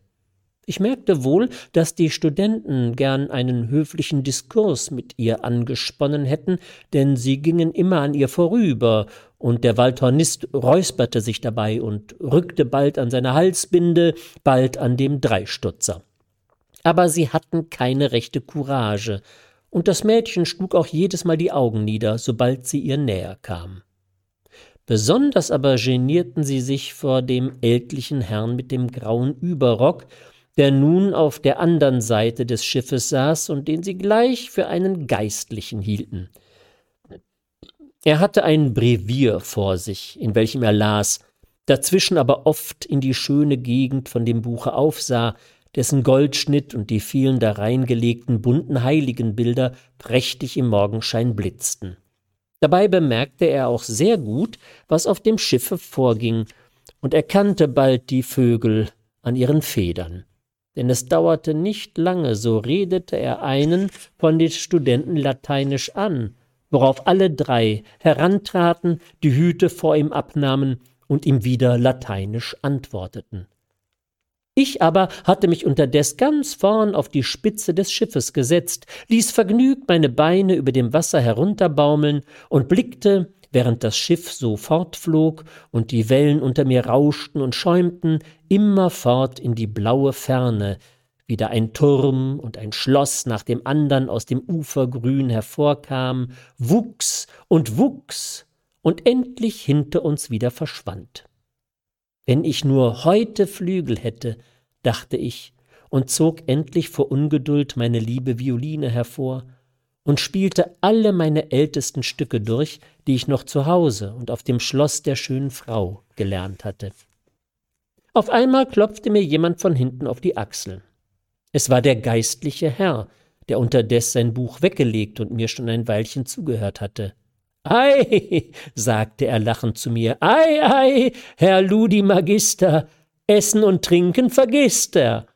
Ich merkte wohl, dass die Studenten gern einen höflichen Diskurs mit ihr angesponnen hätten, denn sie gingen immer an ihr vorüber, und der Waldhornist räusperte sich dabei und rückte bald an seine Halsbinde, bald an dem Dreistutzer. Aber sie hatten keine rechte Courage, und das Mädchen schlug auch jedes Mal die Augen nieder, sobald sie ihr näher kam. Besonders aber genierten sie sich vor dem ältlichen Herrn mit dem grauen Überrock, der nun auf der andern Seite des Schiffes saß und den sie gleich für einen Geistlichen hielten. Er hatte ein Brevier vor sich, in welchem er las, dazwischen aber oft in die schöne Gegend von dem Buche aufsah, dessen Goldschnitt und die vielen darein gelegten bunten Heiligenbilder prächtig im Morgenschein blitzten. Dabei bemerkte er auch sehr gut, was auf dem Schiffe vorging, und erkannte bald die Vögel an ihren Federn. Denn es dauerte nicht lange, so redete er einen von den Studenten lateinisch an, worauf alle drei herantraten, die Hüte vor ihm abnahmen und ihm wieder lateinisch antworteten. Ich aber hatte mich unterdes ganz vorn auf die Spitze des Schiffes gesetzt, ließ vergnügt meine Beine über dem Wasser herunterbaumeln und blickte, während das Schiff so fortflog und die Wellen unter mir rauschten und schäumten, immerfort in die blaue Ferne, wie da ein Turm und ein Schloss nach dem andern aus dem Ufergrün hervorkam, wuchs und wuchs und endlich hinter uns wieder verschwand. Wenn ich nur heute Flügel hätte, dachte ich, und zog endlich vor Ungeduld meine liebe Violine hervor und spielte alle meine ältesten Stücke durch, die ich noch zu Hause und auf dem Schloss der schönen Frau gelernt hatte. Auf einmal klopfte mir jemand von hinten auf die Achseln. Es war der geistliche Herr, der unterdes sein Buch weggelegt und mir schon ein Weilchen zugehört hatte. Ei, sagte er lachend zu mir, ei, ei, Herr Ludi Magister, Essen und Trinken vergisst er.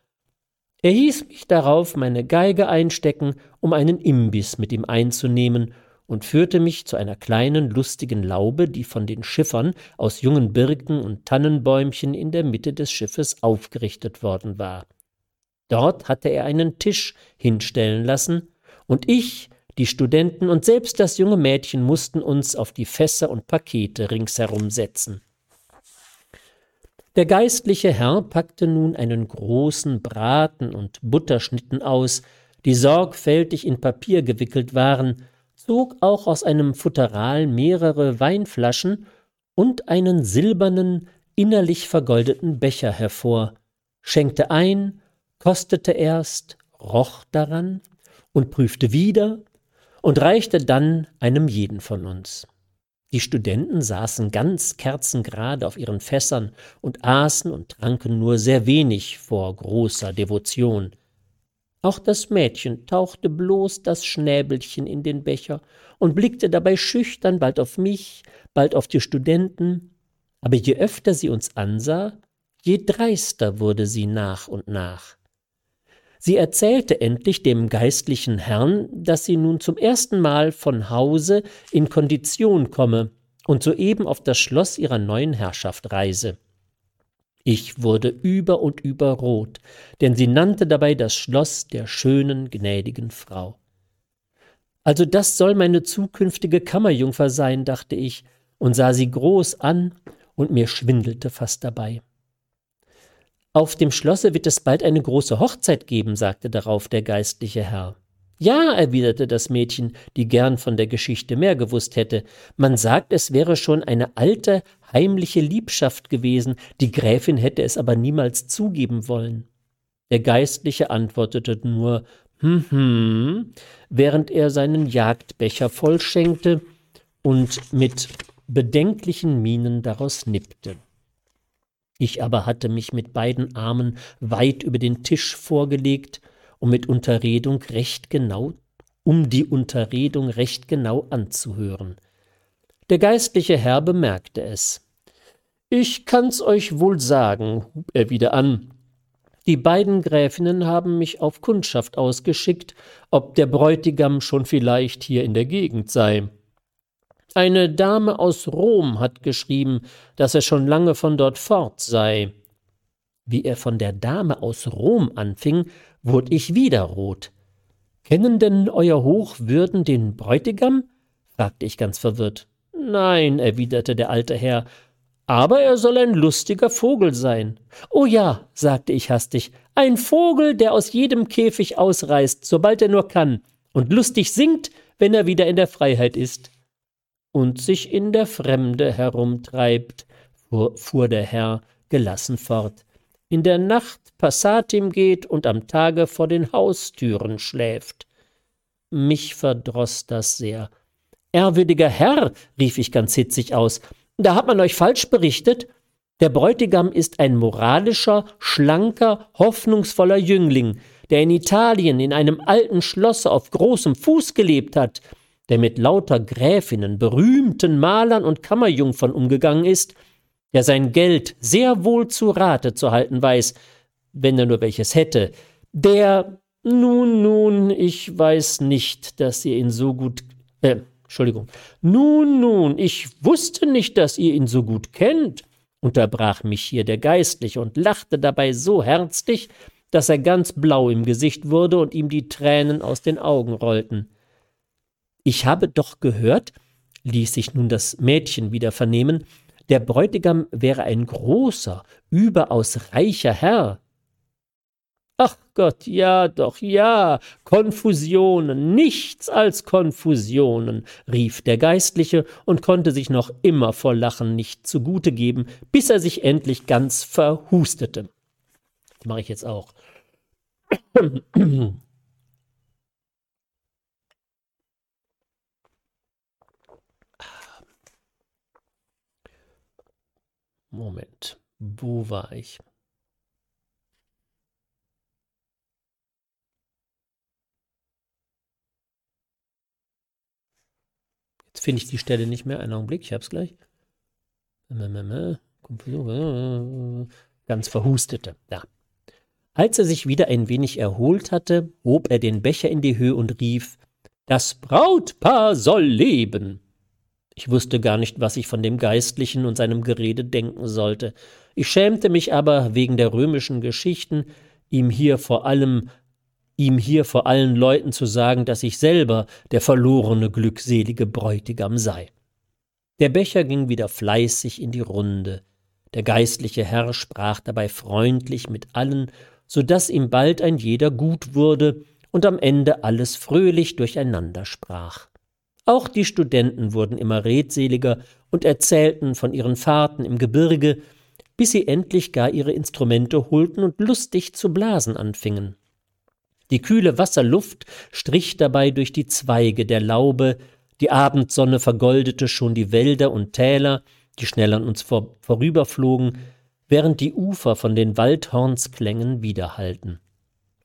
Er hieß mich darauf meine Geige einstecken, um einen Imbiss mit ihm einzunehmen, und führte mich zu einer kleinen, lustigen Laube, die von den Schiffern aus jungen Birken und Tannenbäumchen in der Mitte des Schiffes aufgerichtet worden war. Dort hatte er einen Tisch hinstellen lassen, und ich, die Studenten und selbst das junge Mädchen mussten uns auf die Fässer und Pakete ringsherum setzen. Der geistliche Herr packte nun einen großen Braten und Butterschnitten aus, die sorgfältig in Papier gewickelt waren, zog auch aus einem Futteral mehrere Weinflaschen und einen silbernen, innerlich vergoldeten Becher hervor, schenkte ein, kostete erst, roch daran und prüfte wieder und reichte dann einem jeden von uns. Die Studenten saßen ganz kerzengerade auf ihren Fässern und aßen und tranken nur sehr wenig vor großer Devotion. Auch das Mädchen tauchte bloß das Schnäbelchen in den Becher und blickte dabei schüchtern bald auf mich, bald auf die Studenten, aber je öfter sie uns ansah, je dreister wurde sie nach und nach. Sie erzählte endlich dem geistlichen Herrn, dass sie nun zum ersten Mal von Hause in Kondition komme und soeben auf das Schloss ihrer neuen Herrschaft reise. Ich wurde über und über rot, denn sie nannte dabei das Schloss der schönen, gnädigen Frau. Also das soll meine zukünftige Kammerjungfer sein, dachte ich und sah sie groß an, und mir schwindelte fast dabei. Auf dem Schlosse wird es bald eine große Hochzeit geben, sagte darauf der geistliche Herr. Ja, erwiderte das Mädchen, die gern von der Geschichte mehr gewusst hätte, man sagt, es wäre schon eine alte, heimliche Liebschaft gewesen, die Gräfin hätte es aber niemals zugeben wollen. Der Geistliche antwortete nur hm, hm, während er seinen Jagdbecher vollschenkte und mit bedenklichen Mienen daraus nippte. Ich aber hatte mich mit beiden Armen weit über den Tisch vorgelegt, um mit Unterredung recht genau, um die Unterredung recht genau anzuhören. Der geistliche Herr bemerkte es. Ich kann's euch wohl sagen, hub er wieder an. Die beiden Gräfinnen haben mich auf Kundschaft ausgeschickt, ob der Bräutigam schon vielleicht hier in der Gegend sei. Eine Dame aus Rom hat geschrieben, dass er schon lange von dort fort sei. Wie er von der Dame aus Rom anfing, wurde ich wieder rot. Kennen denn Euer Hochwürden den Bräutigam? fragte ich ganz verwirrt. Nein, erwiderte der alte Herr, aber er soll ein lustiger Vogel sein. Oh ja, sagte ich hastig, ein Vogel, der aus jedem Käfig ausreißt, sobald er nur kann, und lustig singt, wenn er wieder in der Freiheit ist und sich in der Fremde herumtreibt, fuhr, der Herr gelassen fort, in der Nacht Passatim geht und am Tage vor den Haustüren schläft. Mich verdroß das sehr. Ehrwürdiger Herr, rief ich ganz hitzig aus, da hat man euch falsch berichtet. Der Bräutigam ist ein moralischer, schlanker, hoffnungsvoller Jüngling, der in Italien in einem alten Schlosse auf großem Fuß gelebt hat, der mit lauter Gräfinnen, berühmten Malern und Kammerjungfern umgegangen ist, der sein Geld sehr wohl zu Rate zu halten weiß, wenn er nur welches hätte, der nun, nun, ich weiß nicht, dass ihr ihn so gut, äh, Entschuldigung, nun, nun, ich wusste nicht, dass ihr ihn so gut kennt, unterbrach mich hier der Geistliche und lachte dabei so herzlich, dass er ganz blau im Gesicht wurde und ihm die Tränen aus den Augen rollten. Ich habe doch gehört, ließ sich nun das Mädchen wieder vernehmen, der Bräutigam wäre ein großer, überaus reicher Herr. Ach Gott, ja doch, ja, Konfusionen, nichts als Konfusionen, rief der Geistliche und konnte sich noch immer vor Lachen nicht zugute geben, bis er sich endlich ganz verhustete. Das mache ich jetzt auch. Moment, wo war ich? Jetzt finde ich die Stelle nicht mehr. Einen Augenblick, ich hab's gleich. Ganz verhustete. Ja. Als er sich wieder ein wenig erholt hatte, hob er den Becher in die Höhe und rief: Das Brautpaar soll leben. Ich wusste gar nicht, was ich von dem Geistlichen und seinem Gerede denken sollte. Ich schämte mich aber wegen der römischen Geschichten, ihm hier vor allem ihm hier vor allen Leuten zu sagen, dass ich selber der verlorene glückselige Bräutigam sei. Der Becher ging wieder fleißig in die Runde. Der geistliche Herr sprach dabei freundlich mit allen, so dass ihm bald ein jeder gut wurde und am Ende alles fröhlich durcheinander sprach. Auch die Studenten wurden immer redseliger und erzählten von ihren Fahrten im Gebirge, bis sie endlich gar ihre Instrumente holten und lustig zu blasen anfingen. Die kühle Wasserluft strich dabei durch die Zweige der Laube, die Abendsonne vergoldete schon die Wälder und Täler, die schnell an uns vor vorüberflogen, während die Ufer von den Waldhornsklängen widerhallten.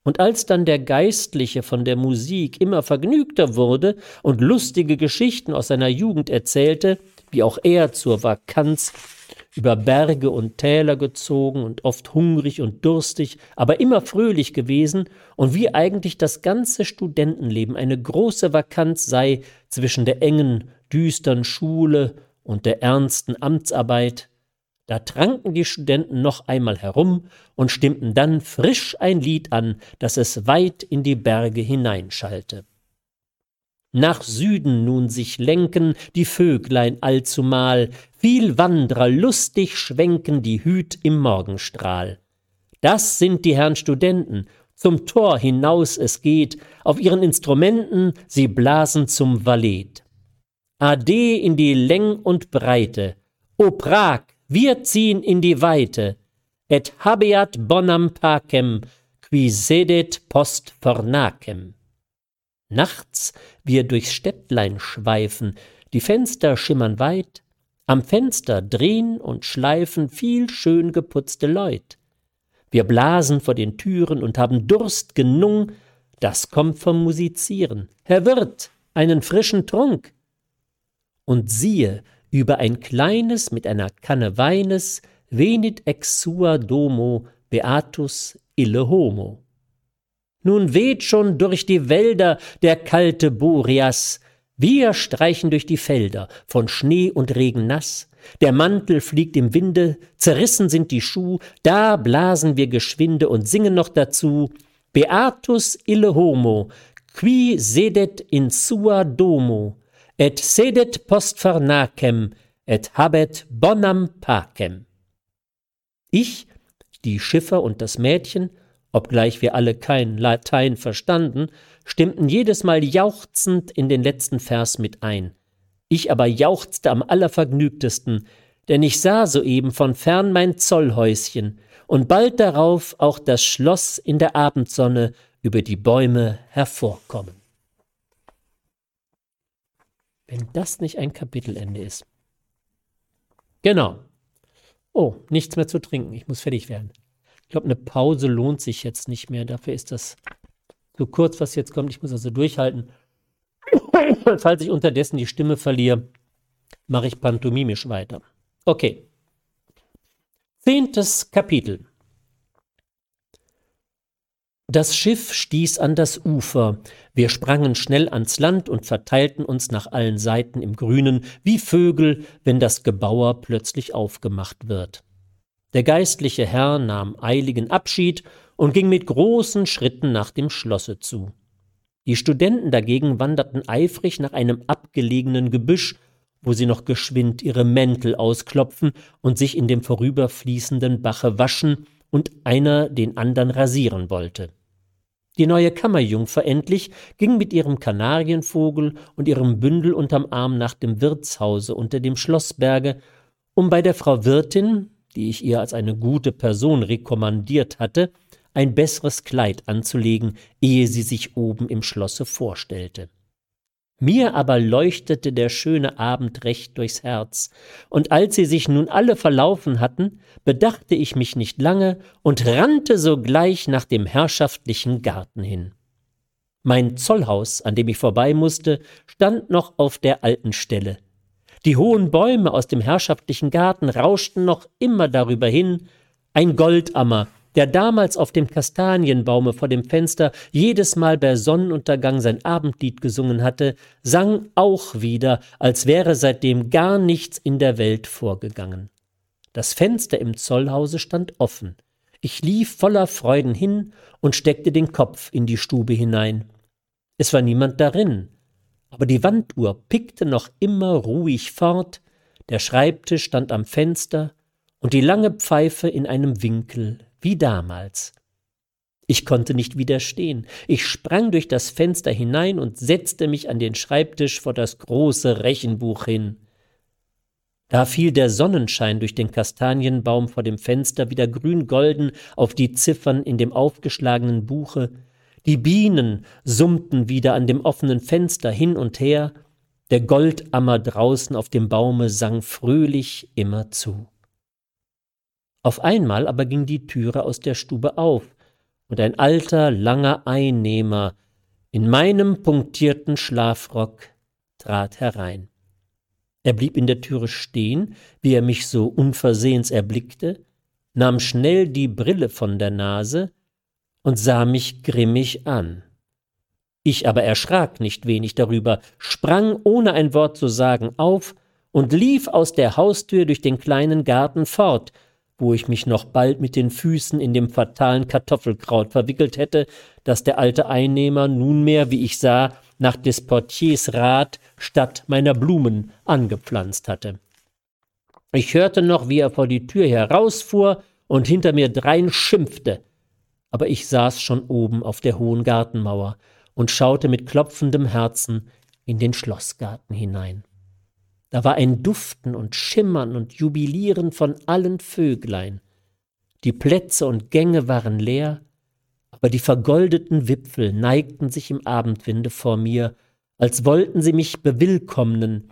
Und als dann der Geistliche von der Musik immer vergnügter wurde und lustige Geschichten aus seiner Jugend erzählte, wie auch er zur Vakanz über Berge und Täler gezogen und oft hungrig und durstig, aber immer fröhlich gewesen und wie eigentlich das ganze Studentenleben eine große Vakanz sei zwischen der engen, düstern Schule und der ernsten Amtsarbeit, da tranken die Studenten noch einmal herum und stimmten dann frisch ein Lied an, das es weit in die Berge hineinschallte. Nach Süden nun sich lenken die Vöglein allzumal, viel Wandrer lustig schwenken die Hüt im Morgenstrahl. Das sind die Herren Studenten, zum Tor hinaus es geht, auf ihren Instrumenten sie blasen zum Valet. Ade in die Läng und Breite, o Prag, wir ziehen in die Weite, et habeat bonam pacem, qui sedet post fornacem. Nachts wir durchs Städtlein schweifen, die Fenster schimmern weit, am Fenster drehen und schleifen viel schön geputzte Leut. Wir blasen vor den Türen und haben Durst genung, das kommt vom Musizieren. Herr Wirt, einen frischen Trunk. Und siehe, über ein kleines mit einer Kanne Weines venit ex sua domo beatus ille homo. Nun weht schon durch die Wälder der kalte Boreas, wir streichen durch die Felder, von Schnee und Regen nass, der Mantel fliegt im Winde, zerrissen sind die Schuh, da blasen wir geschwinde und singen noch dazu. Beatus ille homo, qui sedet in sua domo, et sedet post farnacem, et habet bonam pacem. Ich, die Schiffer und das Mädchen, obgleich wir alle kein Latein verstanden, stimmten jedes Mal jauchzend in den letzten Vers mit ein. Ich aber jauchzte am allervergnügtesten, denn ich sah soeben von fern mein Zollhäuschen und bald darauf auch das Schloss in der Abendsonne über die Bäume hervorkommen. Wenn das nicht ein Kapitelende ist. Genau. Oh, nichts mehr zu trinken. Ich muss fertig werden. Ich glaube, eine Pause lohnt sich jetzt nicht mehr. Dafür ist das so kurz, was jetzt kommt. Ich muss also durchhalten. Falls ich unterdessen die Stimme verliere, mache ich pantomimisch weiter. Okay. Zehntes Kapitel. Das Schiff stieß an das Ufer, wir sprangen schnell ans Land und verteilten uns nach allen Seiten im Grünen, wie Vögel, wenn das Gebauer plötzlich aufgemacht wird. Der geistliche Herr nahm eiligen Abschied und ging mit großen Schritten nach dem Schlosse zu. Die Studenten dagegen wanderten eifrig nach einem abgelegenen Gebüsch, wo sie noch geschwind ihre Mäntel ausklopfen und sich in dem vorüberfließenden Bache waschen und einer den andern rasieren wollte. Die neue Kammerjungfer endlich ging mit ihrem Kanarienvogel und ihrem Bündel unterm Arm nach dem Wirtshause unter dem Schlossberge, um bei der Frau Wirtin, die ich ihr als eine gute Person rekommandiert hatte, ein besseres Kleid anzulegen, ehe sie sich oben im Schlosse vorstellte. Mir aber leuchtete der schöne Abend recht durchs Herz, und als sie sich nun alle verlaufen hatten, bedachte ich mich nicht lange und rannte sogleich nach dem herrschaftlichen Garten hin. Mein Zollhaus, an dem ich vorbei musste, stand noch auf der alten Stelle. Die hohen Bäume aus dem herrschaftlichen Garten rauschten noch immer darüber hin, ein Goldammer der damals auf dem Kastanienbaume vor dem Fenster jedes Mal bei Sonnenuntergang sein Abendlied gesungen hatte, sang auch wieder, als wäre seitdem gar nichts in der Welt vorgegangen. Das Fenster im Zollhause stand offen. Ich lief voller Freuden hin und steckte den Kopf in die Stube hinein. Es war niemand darin, aber die Wanduhr pickte noch immer ruhig fort, der Schreibtisch stand am Fenster und die lange Pfeife in einem Winkel wie damals. Ich konnte nicht widerstehen. Ich sprang durch das Fenster hinein und setzte mich an den Schreibtisch vor das große Rechenbuch hin. Da fiel der Sonnenschein durch den Kastanienbaum vor dem Fenster wieder grün-golden auf die Ziffern in dem aufgeschlagenen Buche, die Bienen summten wieder an dem offenen Fenster hin und her, der Goldammer draußen auf dem Baume sang fröhlich immer zu. Auf einmal aber ging die Türe aus der Stube auf, und ein alter, langer Einnehmer in meinem punktierten Schlafrock trat herein. Er blieb in der Türe stehen, wie er mich so unversehens erblickte, nahm schnell die Brille von der Nase und sah mich grimmig an. Ich aber erschrak nicht wenig darüber, sprang ohne ein Wort zu sagen auf und lief aus der Haustür durch den kleinen Garten fort, wo ich mich noch bald mit den Füßen in dem fatalen Kartoffelkraut verwickelt hätte, das der alte Einnehmer nunmehr, wie ich sah, nach des Portiers Rat statt meiner Blumen angepflanzt hatte. Ich hörte noch, wie er vor die Tür herausfuhr und hinter mir drein schimpfte, aber ich saß schon oben auf der hohen Gartenmauer und schaute mit klopfendem Herzen in den Schlossgarten hinein. Da war ein Duften und Schimmern und Jubilieren von allen Vöglein. Die Plätze und Gänge waren leer, aber die vergoldeten Wipfel neigten sich im Abendwinde vor mir, als wollten sie mich bewillkommnen,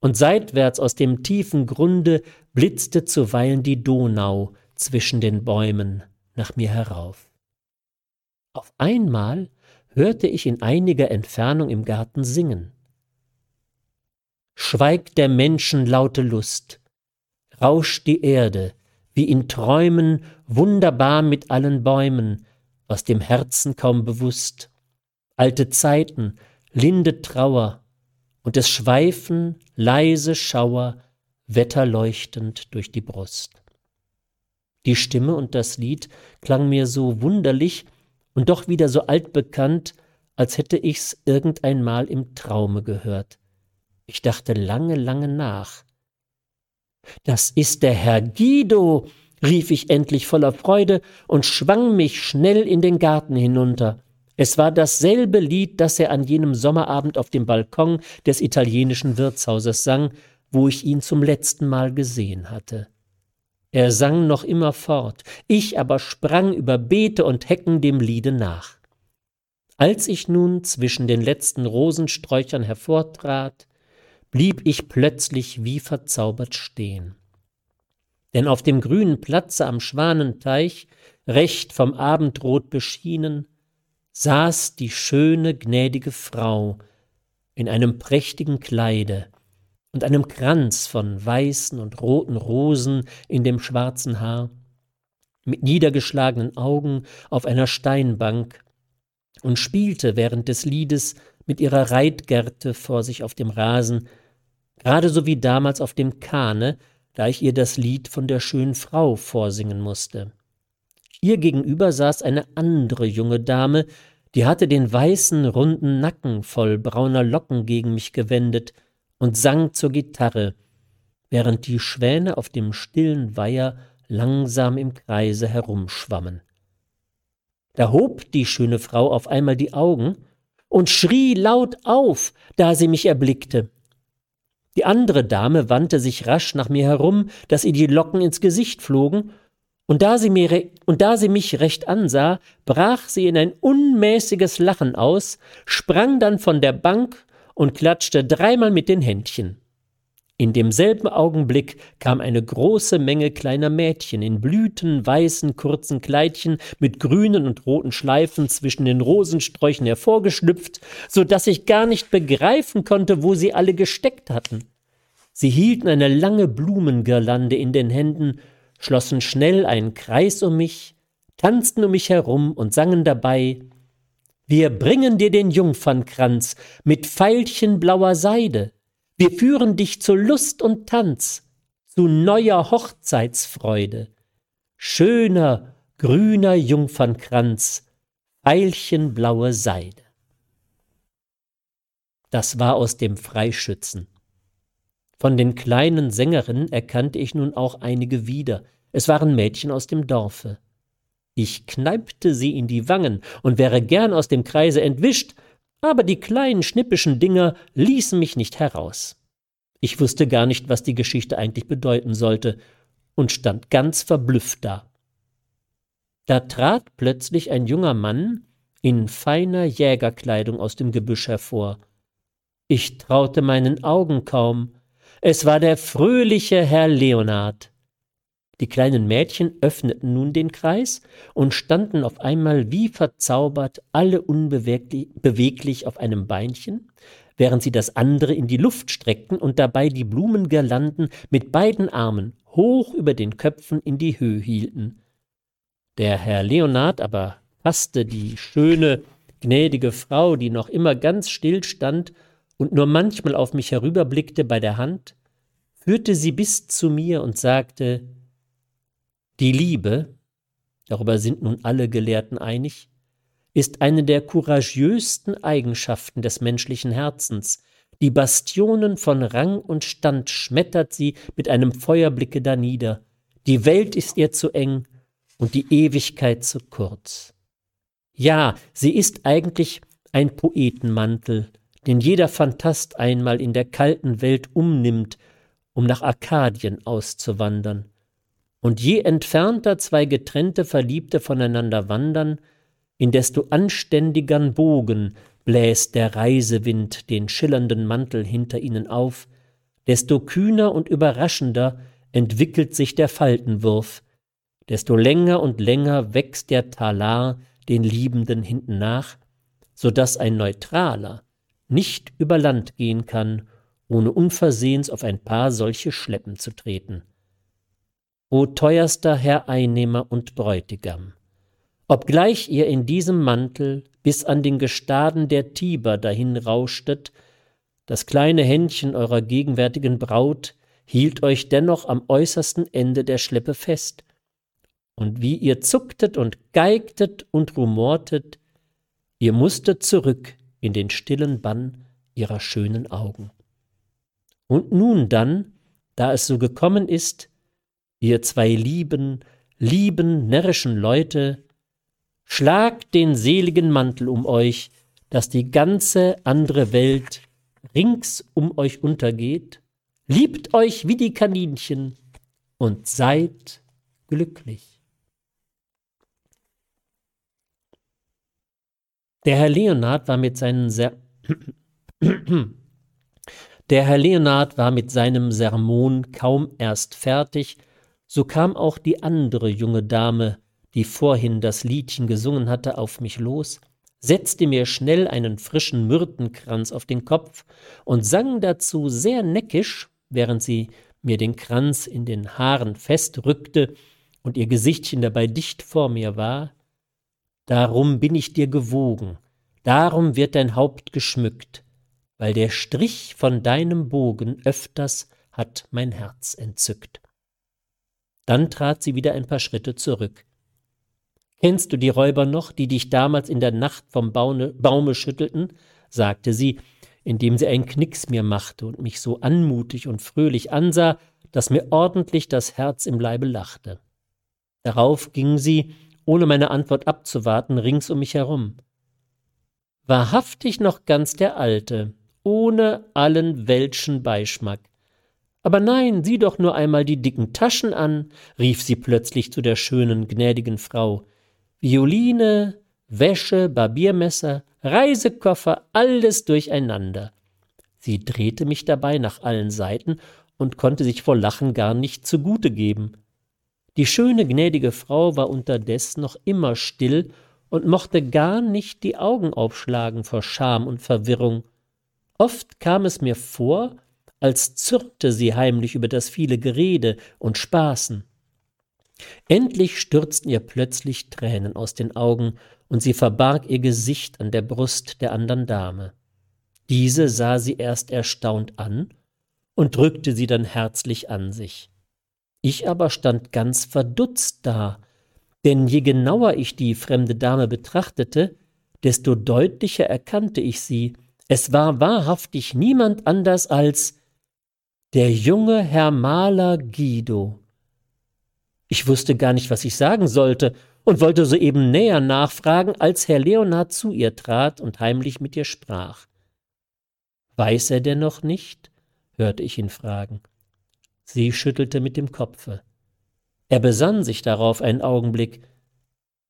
und seitwärts aus dem tiefen Grunde blitzte zuweilen die Donau zwischen den Bäumen nach mir herauf. Auf einmal hörte ich in einiger Entfernung im Garten singen schweigt der Menschen laute Lust, rauscht die Erde, wie in Träumen wunderbar mit allen Bäumen, was dem Herzen kaum bewusst. Alte Zeiten, linde Trauer, und es schweifen leise Schauer, wetterleuchtend durch die Brust. Die Stimme und das Lied klang mir so wunderlich und doch wieder so altbekannt, als hätte ich's irgendeinmal im Traume gehört. Ich dachte lange, lange nach. Das ist der Herr Guido, rief ich endlich voller Freude und schwang mich schnell in den Garten hinunter. Es war dasselbe Lied, das er an jenem Sommerabend auf dem Balkon des italienischen Wirtshauses sang, wo ich ihn zum letzten Mal gesehen hatte. Er sang noch immer fort, ich aber sprang über Beete und Hecken dem Liede nach. Als ich nun zwischen den letzten Rosensträuchern hervortrat, blieb ich plötzlich wie verzaubert stehen. Denn auf dem grünen Platze am Schwanenteich, recht vom Abendrot beschienen, saß die schöne, gnädige Frau in einem prächtigen Kleide und einem Kranz von weißen und roten Rosen in dem schwarzen Haar, mit niedergeschlagenen Augen auf einer Steinbank und spielte während des Liedes mit ihrer Reitgerte vor sich auf dem Rasen, gerade so wie damals auf dem Kahne, da ich ihr das Lied von der schönen Frau vorsingen musste. Ihr gegenüber saß eine andere junge Dame, die hatte den weißen, runden Nacken voll brauner Locken gegen mich gewendet und sang zur Gitarre, während die Schwäne auf dem stillen Weiher langsam im Kreise herumschwammen. Da hob die schöne Frau auf einmal die Augen und schrie laut auf, da sie mich erblickte. Die andere Dame wandte sich rasch nach mir herum, dass ihr die Locken ins Gesicht flogen, und da sie, mir, und da sie mich recht ansah, brach sie in ein unmäßiges Lachen aus, sprang dann von der Bank und klatschte dreimal mit den Händchen. In demselben Augenblick kam eine große Menge kleiner Mädchen in Blüten, weißen, kurzen Kleidchen mit grünen und roten Schleifen zwischen den Rosensträuchen hervorgeschlüpft, so dass ich gar nicht begreifen konnte, wo sie alle gesteckt hatten. Sie hielten eine lange Blumengirlande in den Händen, schlossen schnell einen Kreis um mich, tanzten um mich herum und sangen dabei Wir bringen dir den Jungfernkranz mit Veilchen blauer Seide, wir führen dich zu Lust und Tanz, zu neuer Hochzeitsfreude. Schöner, grüner Jungfernkranz, veilchenblaue Seide. Das war aus dem Freischützen. Von den kleinen Sängerinnen erkannte ich nun auch einige wieder. Es waren Mädchen aus dem Dorfe. Ich kneipte sie in die Wangen und wäre gern aus dem Kreise entwischt, aber die kleinen schnippischen Dinger ließen mich nicht heraus. Ich wusste gar nicht, was die Geschichte eigentlich bedeuten sollte, und stand ganz verblüfft da. Da trat plötzlich ein junger Mann in feiner Jägerkleidung aus dem Gebüsch hervor. Ich traute meinen Augen kaum. Es war der fröhliche Herr Leonard. Die kleinen Mädchen öffneten nun den Kreis und standen auf einmal wie verzaubert, alle unbeweglich auf einem Beinchen, während sie das andere in die Luft streckten und dabei die Blumengirlanden mit beiden Armen hoch über den Köpfen in die Höhe hielten. Der Herr Leonard aber fasste die schöne, gnädige Frau, die noch immer ganz still stand und nur manchmal auf mich herüberblickte bei der Hand, führte sie bis zu mir und sagte, die Liebe, darüber sind nun alle Gelehrten einig, ist eine der couragieusten Eigenschaften des menschlichen Herzens. Die Bastionen von Rang und Stand schmettert sie mit einem Feuerblicke danieder. Die Welt ist ihr zu eng und die Ewigkeit zu kurz. Ja, sie ist eigentlich ein Poetenmantel, den jeder Phantast einmal in der kalten Welt umnimmt, um nach Arkadien auszuwandern. Und je entfernter zwei getrennte Verliebte voneinander wandern, in desto anständigern Bogen bläst der Reisewind den schillernden Mantel hinter ihnen auf, desto kühner und überraschender entwickelt sich der Faltenwurf, desto länger und länger wächst der Talar den Liebenden hinten nach, so dass ein Neutraler, nicht über Land gehen kann, ohne unversehens auf ein paar solche Schleppen zu treten. O teuerster Herr Einnehmer und Bräutigam, obgleich ihr in diesem Mantel bis an den Gestaden der Tiber dahin rauschtet, das kleine Händchen eurer gegenwärtigen Braut hielt euch dennoch am äußersten Ende der Schleppe fest, und wie ihr zucktet und geigtet und rumortet, ihr musstet zurück in den stillen Bann ihrer schönen Augen. Und nun dann, da es so gekommen ist, ihr zwei lieben, lieben, närrischen Leute, schlagt den seligen Mantel um euch, dass die ganze andere Welt rings um euch untergeht, liebt euch wie die Kaninchen und seid glücklich. Der Herr Leonard war mit seinen Ser Der Herr Leonard war mit seinem Sermon kaum erst fertig, so kam auch die andere junge Dame, die vorhin das Liedchen gesungen hatte, auf mich los, setzte mir schnell einen frischen Myrtenkranz auf den Kopf und sang dazu sehr neckisch, während sie mir den Kranz in den Haaren festrückte und ihr Gesichtchen dabei dicht vor mir war, Darum bin ich dir gewogen, darum wird dein Haupt geschmückt, weil der Strich von deinem Bogen öfters hat mein Herz entzückt. Dann trat sie wieder ein paar Schritte zurück. Kennst du die Räuber noch, die dich damals in der Nacht vom Baune, Baume schüttelten? sagte sie, indem sie einen Knicks mir machte und mich so anmutig und fröhlich ansah, dass mir ordentlich das Herz im Leibe lachte. Darauf ging sie, ohne meine Antwort abzuwarten, rings um mich herum. Wahrhaftig noch ganz der Alte, ohne allen welschen Beischmack. Aber nein, sieh doch nur einmal die dicken Taschen an, rief sie plötzlich zu der schönen, gnädigen Frau. Violine, Wäsche, Barbiermesser, Reisekoffer, alles durcheinander. Sie drehte mich dabei nach allen Seiten und konnte sich vor Lachen gar nicht zugute geben. Die schöne, gnädige Frau war unterdessen noch immer still und mochte gar nicht die Augen aufschlagen vor Scham und Verwirrung. Oft kam es mir vor, als zürnte sie heimlich über das viele Gerede und Spaßen. Endlich stürzten ihr plötzlich Tränen aus den Augen, und sie verbarg ihr Gesicht an der Brust der andern Dame. Diese sah sie erst erstaunt an und drückte sie dann herzlich an sich. Ich aber stand ganz verdutzt da, denn je genauer ich die fremde Dame betrachtete, desto deutlicher erkannte ich sie. Es war wahrhaftig niemand anders als der junge Herr Maler Guido. Ich wusste gar nicht, was ich sagen sollte, und wollte soeben näher nachfragen, als Herr Leonard zu ihr trat und heimlich mit ihr sprach. Weiß er denn noch nicht? hörte ich ihn fragen. Sie schüttelte mit dem Kopfe. Er besann sich darauf einen Augenblick.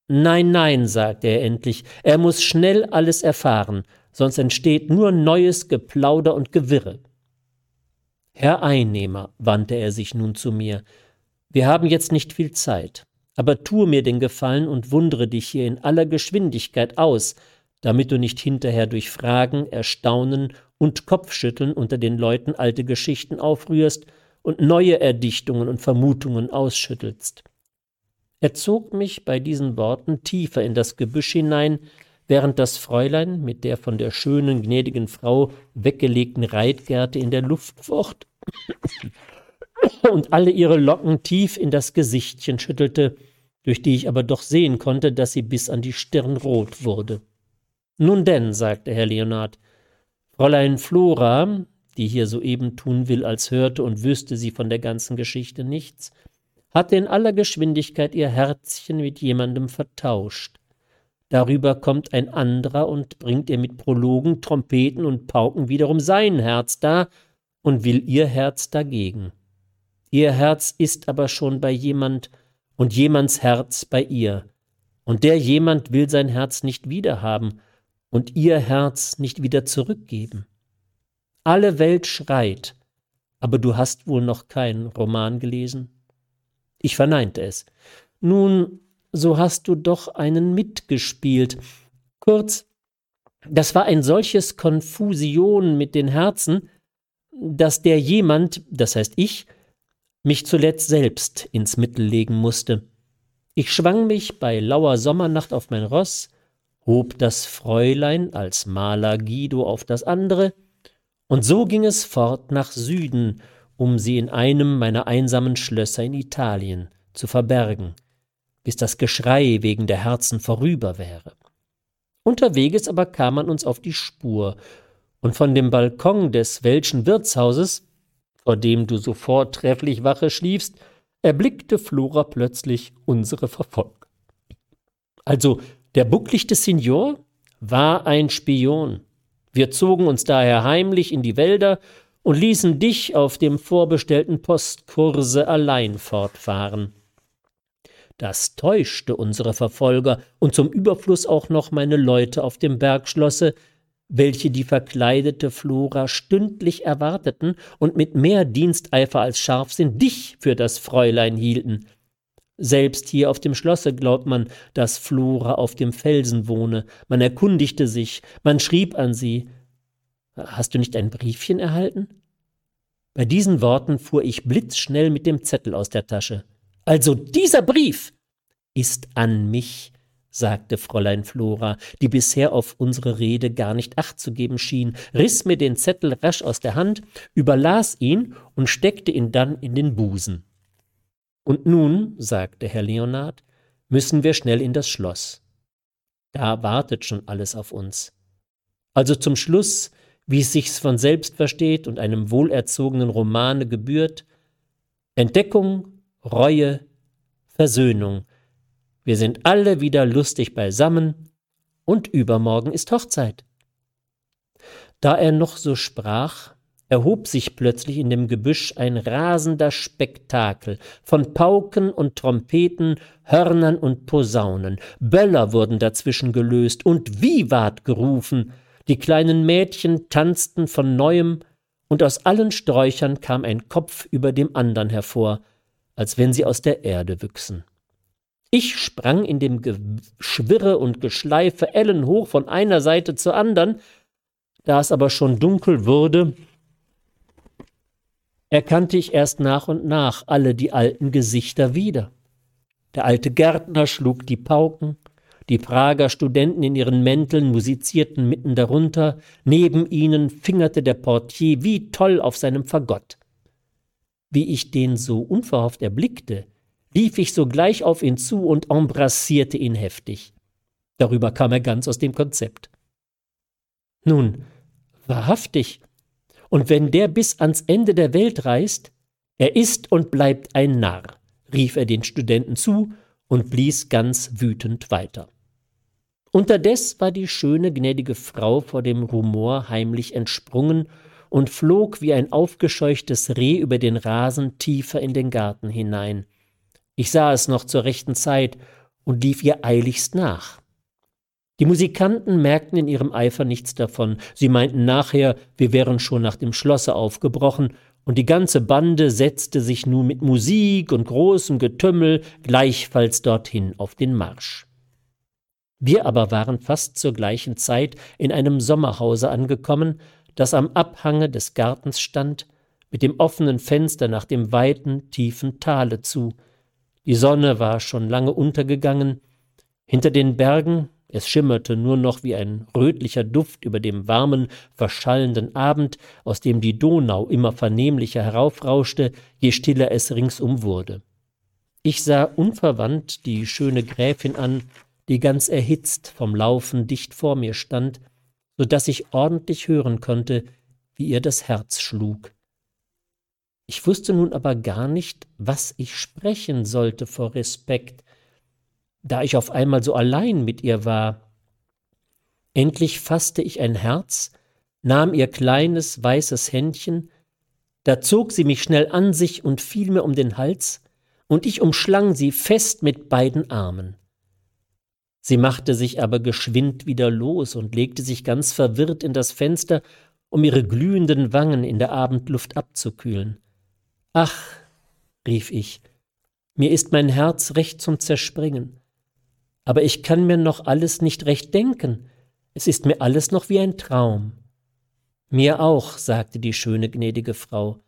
Nein, nein, sagte er endlich, er muss schnell alles erfahren, sonst entsteht nur neues Geplauder und Gewirre. Herr Einnehmer, wandte er sich nun zu mir, wir haben jetzt nicht viel Zeit, aber tue mir den Gefallen und wundere dich hier in aller Geschwindigkeit aus, damit du nicht hinterher durch Fragen, Erstaunen und Kopfschütteln unter den Leuten alte Geschichten aufrührst und neue Erdichtungen und Vermutungen ausschüttelst. Er zog mich bei diesen Worten tiefer in das Gebüsch hinein, während das Fräulein mit der von der schönen, gnädigen Frau weggelegten Reitgerte in der Luft focht und alle ihre Locken tief in das Gesichtchen schüttelte, durch die ich aber doch sehen konnte, dass sie bis an die Stirn rot wurde. Nun denn, sagte Herr Leonard, Fräulein Flora, die hier soeben tun will, als hörte und wüsste sie von der ganzen Geschichte nichts, hatte in aller Geschwindigkeit ihr Herzchen mit jemandem vertauscht. Darüber kommt ein anderer und bringt ihr mit Prologen, Trompeten und Pauken wiederum sein Herz dar und will ihr Herz dagegen. Ihr Herz ist aber schon bei jemand und jemands Herz bei ihr. Und der jemand will sein Herz nicht wiederhaben und ihr Herz nicht wieder zurückgeben. Alle Welt schreit, aber du hast wohl noch keinen Roman gelesen? Ich verneinte es. Nun, so hast du doch einen mitgespielt. Kurz, das war ein solches Konfusion mit den Herzen, dass der jemand, das heißt ich, mich zuletzt selbst ins Mittel legen musste. Ich schwang mich bei lauer Sommernacht auf mein Ross, hob das Fräulein als Maler Guido auf das andere, und so ging es fort nach Süden, um sie in einem meiner einsamen Schlösser in Italien zu verbergen, bis das Geschrei wegen der Herzen vorüber wäre. Unterweges aber kam man uns auf die Spur, und von dem Balkon des welschen Wirtshauses vor dem du so vortrefflich Wache schliefst, erblickte Flora plötzlich unsere Verfolger. Also, der bucklichte Signor war ein Spion. Wir zogen uns daher heimlich in die Wälder und ließen dich auf dem vorbestellten Postkurse allein fortfahren. Das täuschte unsere Verfolger und zum Überfluss auch noch meine Leute auf dem Bergschlosse, welche die verkleidete Flora stündlich erwarteten und mit mehr Diensteifer als Scharfsinn dich für das Fräulein hielten. Selbst hier auf dem Schlosse glaubt man, dass Flora auf dem Felsen wohne. Man erkundigte sich, man schrieb an sie. Hast du nicht ein Briefchen erhalten? Bei diesen Worten fuhr ich blitzschnell mit dem Zettel aus der Tasche. Also dieser Brief ist an mich sagte Fräulein Flora, die bisher auf unsere Rede gar nicht acht zu geben schien, riß mir den Zettel rasch aus der Hand, überlas ihn und steckte ihn dann in den Busen. Und nun, sagte Herr Leonard, müssen wir schnell in das Schloss. Da wartet schon alles auf uns. Also zum Schluss, wie es sich's von selbst versteht und einem wohlerzogenen Romane gebührt, Entdeckung, Reue, Versöhnung, wir sind alle wieder lustig beisammen und übermorgen ist Hochzeit. Da er noch so sprach, erhob sich plötzlich in dem Gebüsch ein rasender Spektakel von Pauken und Trompeten, Hörnern und Posaunen. Böller wurden dazwischen gelöst und Vivat gerufen. Die kleinen Mädchen tanzten von neuem, und aus allen Sträuchern kam ein Kopf über dem andern hervor, als wenn sie aus der Erde wüchsen. Ich sprang in dem Geschwirre und Geschleife ellenhoch von einer Seite zur anderen. Da es aber schon dunkel wurde, erkannte ich erst nach und nach alle die alten Gesichter wieder. Der alte Gärtner schlug die Pauken, die Prager Studenten in ihren Mänteln musizierten mitten darunter, neben ihnen fingerte der Portier wie toll auf seinem Fagott. Wie ich den so unverhofft erblickte, lief ich sogleich auf ihn zu und embrassierte ihn heftig. Darüber kam er ganz aus dem Konzept. Nun, wahrhaftig, und wenn der bis ans Ende der Welt reist, er ist und bleibt ein Narr, rief er den Studenten zu und blies ganz wütend weiter. Unterdes war die schöne, gnädige Frau vor dem Rumor heimlich entsprungen und flog wie ein aufgescheuchtes Reh über den Rasen tiefer in den Garten hinein. Ich sah es noch zur rechten Zeit und lief ihr eiligst nach. Die Musikanten merkten in ihrem Eifer nichts davon. Sie meinten nachher, wir wären schon nach dem Schlosse aufgebrochen, und die ganze Bande setzte sich nun mit Musik und großem Getümmel gleichfalls dorthin auf den Marsch. Wir aber waren fast zur gleichen Zeit in einem Sommerhause angekommen, das am Abhange des Gartens stand, mit dem offenen Fenster nach dem weiten, tiefen Tale zu. Die Sonne war schon lange untergegangen, hinter den Bergen es schimmerte nur noch wie ein rötlicher Duft über dem warmen, verschallenden Abend, aus dem die Donau immer vernehmlicher heraufrauschte, je stiller es ringsum wurde. Ich sah unverwandt die schöne Gräfin an, die ganz erhitzt vom Laufen dicht vor mir stand, so dass ich ordentlich hören konnte, wie ihr das Herz schlug. Ich wusste nun aber gar nicht, was ich sprechen sollte vor Respekt, da ich auf einmal so allein mit ihr war. Endlich fasste ich ein Herz, nahm ihr kleines, weißes Händchen, da zog sie mich schnell an sich und fiel mir um den Hals, und ich umschlang sie fest mit beiden Armen. Sie machte sich aber geschwind wieder los und legte sich ganz verwirrt in das Fenster, um ihre glühenden Wangen in der Abendluft abzukühlen. Ach, rief ich, mir ist mein Herz recht zum Zerspringen aber ich kann mir noch alles nicht recht denken. Es ist mir alles noch wie ein Traum. Mir auch, sagte die schöne gnädige Frau.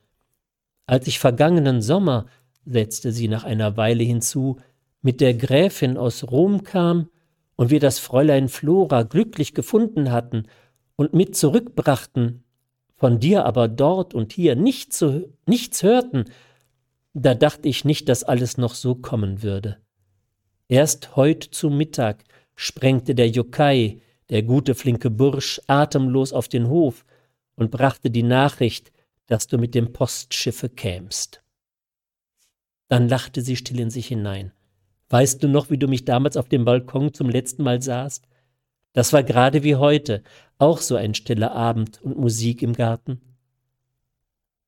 Als ich vergangenen Sommer, setzte sie nach einer Weile hinzu, mit der Gräfin aus Rom kam und wir das Fräulein Flora glücklich gefunden hatten und mit zurückbrachten, von dir aber dort und hier nicht zu, nichts hörten, da dachte ich nicht, dass alles noch so kommen würde. Erst heut zu Mittag sprengte der Jokai, der gute flinke Bursch, atemlos auf den Hof und brachte die Nachricht, dass du mit dem Postschiffe kämst. Dann lachte sie still in sich hinein. Weißt du noch, wie du mich damals auf dem Balkon zum letzten Mal sahst? Das war gerade wie heute, auch so ein stiller Abend und Musik im Garten.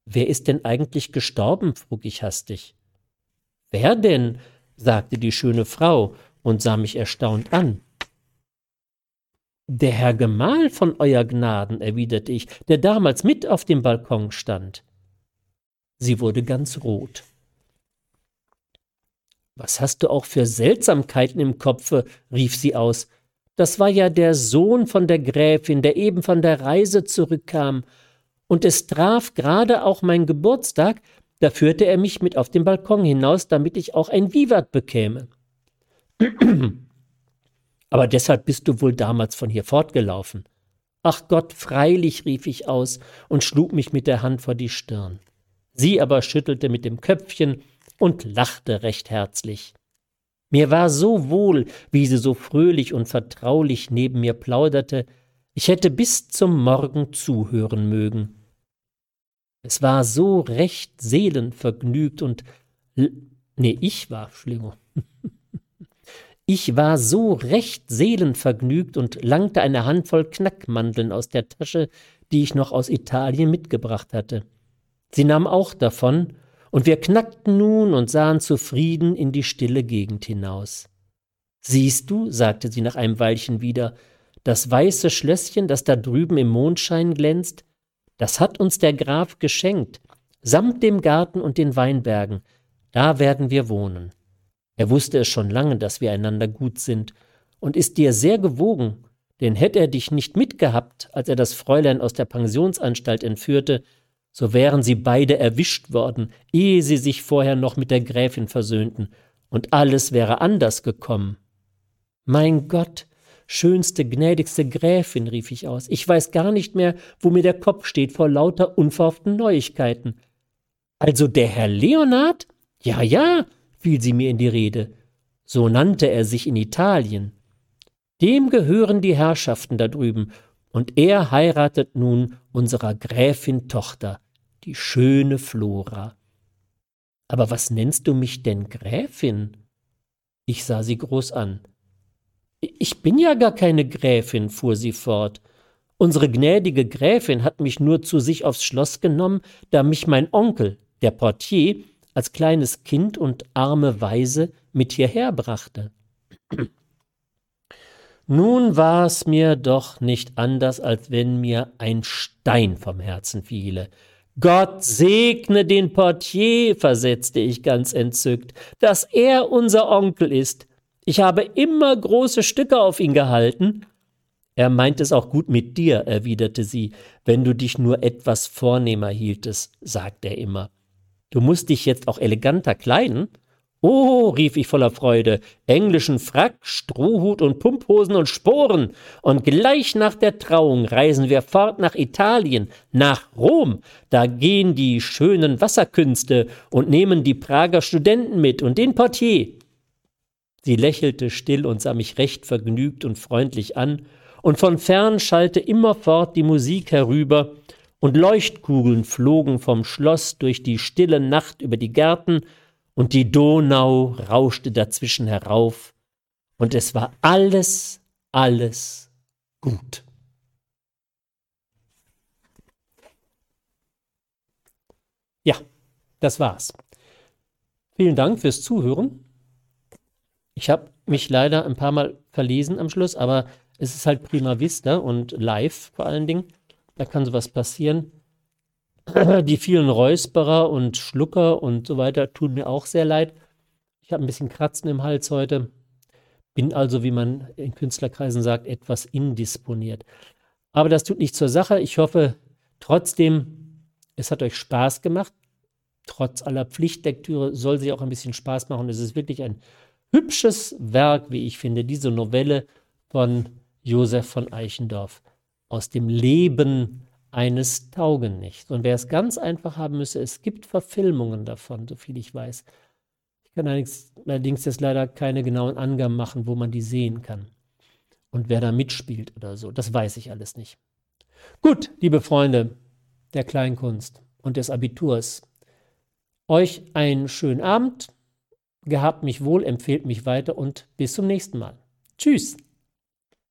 Wer ist denn eigentlich gestorben? frug ich hastig. Wer denn? sagte die schöne Frau und sah mich erstaunt an. Der Herr Gemahl von Euer Gnaden, erwiderte ich, der damals mit auf dem Balkon stand. Sie wurde ganz rot. Was hast du auch für Seltsamkeiten im Kopfe? rief sie aus. Das war ja der Sohn von der Gräfin, der eben von der Reise zurückkam, und es traf gerade auch mein Geburtstag, da führte er mich mit auf den Balkon hinaus, damit ich auch ein Vivat bekäme. Aber deshalb bist du wohl damals von hier fortgelaufen. Ach Gott, freilich, rief ich aus und schlug mich mit der Hand vor die Stirn. Sie aber schüttelte mit dem Köpfchen und lachte recht herzlich. Mir war so wohl, wie sie so fröhlich und vertraulich neben mir plauderte, ich hätte bis zum Morgen zuhören mögen. Es war so recht seelenvergnügt und nee, ich war schlimmer. ich war so recht seelenvergnügt und langte eine Handvoll Knackmandeln aus der Tasche, die ich noch aus Italien mitgebracht hatte. Sie nahm auch davon, und wir knackten nun und sahen zufrieden in die stille Gegend hinaus. Siehst du, sagte sie nach einem Weilchen wieder, das weiße Schlösschen, das da drüben im Mondschein glänzt, das hat uns der Graf geschenkt, samt dem Garten und den Weinbergen. Da werden wir wohnen. Er wusste es schon lange, dass wir einander gut sind, und ist dir sehr gewogen, denn hätte er dich nicht mitgehabt, als er das Fräulein aus der Pensionsanstalt entführte, so wären sie beide erwischt worden, ehe sie sich vorher noch mit der Gräfin versöhnten, und alles wäre anders gekommen. Mein Gott, schönste, gnädigste Gräfin, rief ich aus, ich weiß gar nicht mehr, wo mir der Kopf steht vor lauter unverhofften Neuigkeiten. Also der Herr Leonard? Ja, ja, fiel sie mir in die Rede. So nannte er sich in Italien. Dem gehören die Herrschaften da drüben, und er heiratet nun unserer Gräfin Tochter, die schöne Flora. Aber was nennst du mich denn Gräfin? Ich sah sie groß an. Ich bin ja gar keine Gräfin, fuhr sie fort. Unsere gnädige Gräfin hat mich nur zu sich aufs Schloss genommen, da mich mein Onkel, der Portier, als kleines Kind und arme Waise mit hierher brachte. Nun war es mir doch nicht anders, als wenn mir ein Stein vom Herzen fiele. Gott segne den Portier, versetzte ich ganz entzückt, dass er unser Onkel ist. Ich habe immer große Stücke auf ihn gehalten. Er meint es auch gut mit dir, erwiderte sie, wenn du dich nur etwas vornehmer hieltest, sagt er immer. Du musst dich jetzt auch eleganter kleiden. Oh, rief ich voller Freude, englischen Frack, Strohhut und Pumphosen und Sporen. Und gleich nach der Trauung reisen wir fort nach Italien, nach Rom. Da gehen die schönen Wasserkünste und nehmen die Prager Studenten mit und den Portier. Sie lächelte still und sah mich recht vergnügt und freundlich an, und von fern schallte immerfort die Musik herüber, und Leuchtkugeln flogen vom Schloss durch die stille Nacht über die Gärten, und die Donau rauschte dazwischen herauf, und es war alles, alles gut. Ja, das war's. Vielen Dank fürs Zuhören. Ich habe mich leider ein paar Mal verlesen am Schluss, aber es ist halt prima vista und live vor allen Dingen. Da kann sowas passieren. Die vielen Räusperer und Schlucker und so weiter tun mir auch sehr leid. Ich habe ein bisschen Kratzen im Hals heute. Bin also, wie man in Künstlerkreisen sagt, etwas indisponiert. Aber das tut nicht zur Sache. Ich hoffe trotzdem, es hat euch Spaß gemacht. Trotz aller Pflichtlektüre soll sie auch ein bisschen Spaß machen. Es ist wirklich ein hübsches Werk, wie ich finde, diese Novelle von Josef von Eichendorff aus dem Leben eines Taugenichts. Und wer es ganz einfach haben müsse, es gibt Verfilmungen davon, soviel ich weiß. Ich kann allerdings jetzt leider keine genauen Angaben machen, wo man die sehen kann. Und wer da mitspielt oder so, das weiß ich alles nicht. Gut, liebe Freunde der Kleinkunst und des Abiturs, euch einen schönen Abend, gehabt mich wohl, empfehlt mich weiter und bis zum nächsten Mal. Tschüss.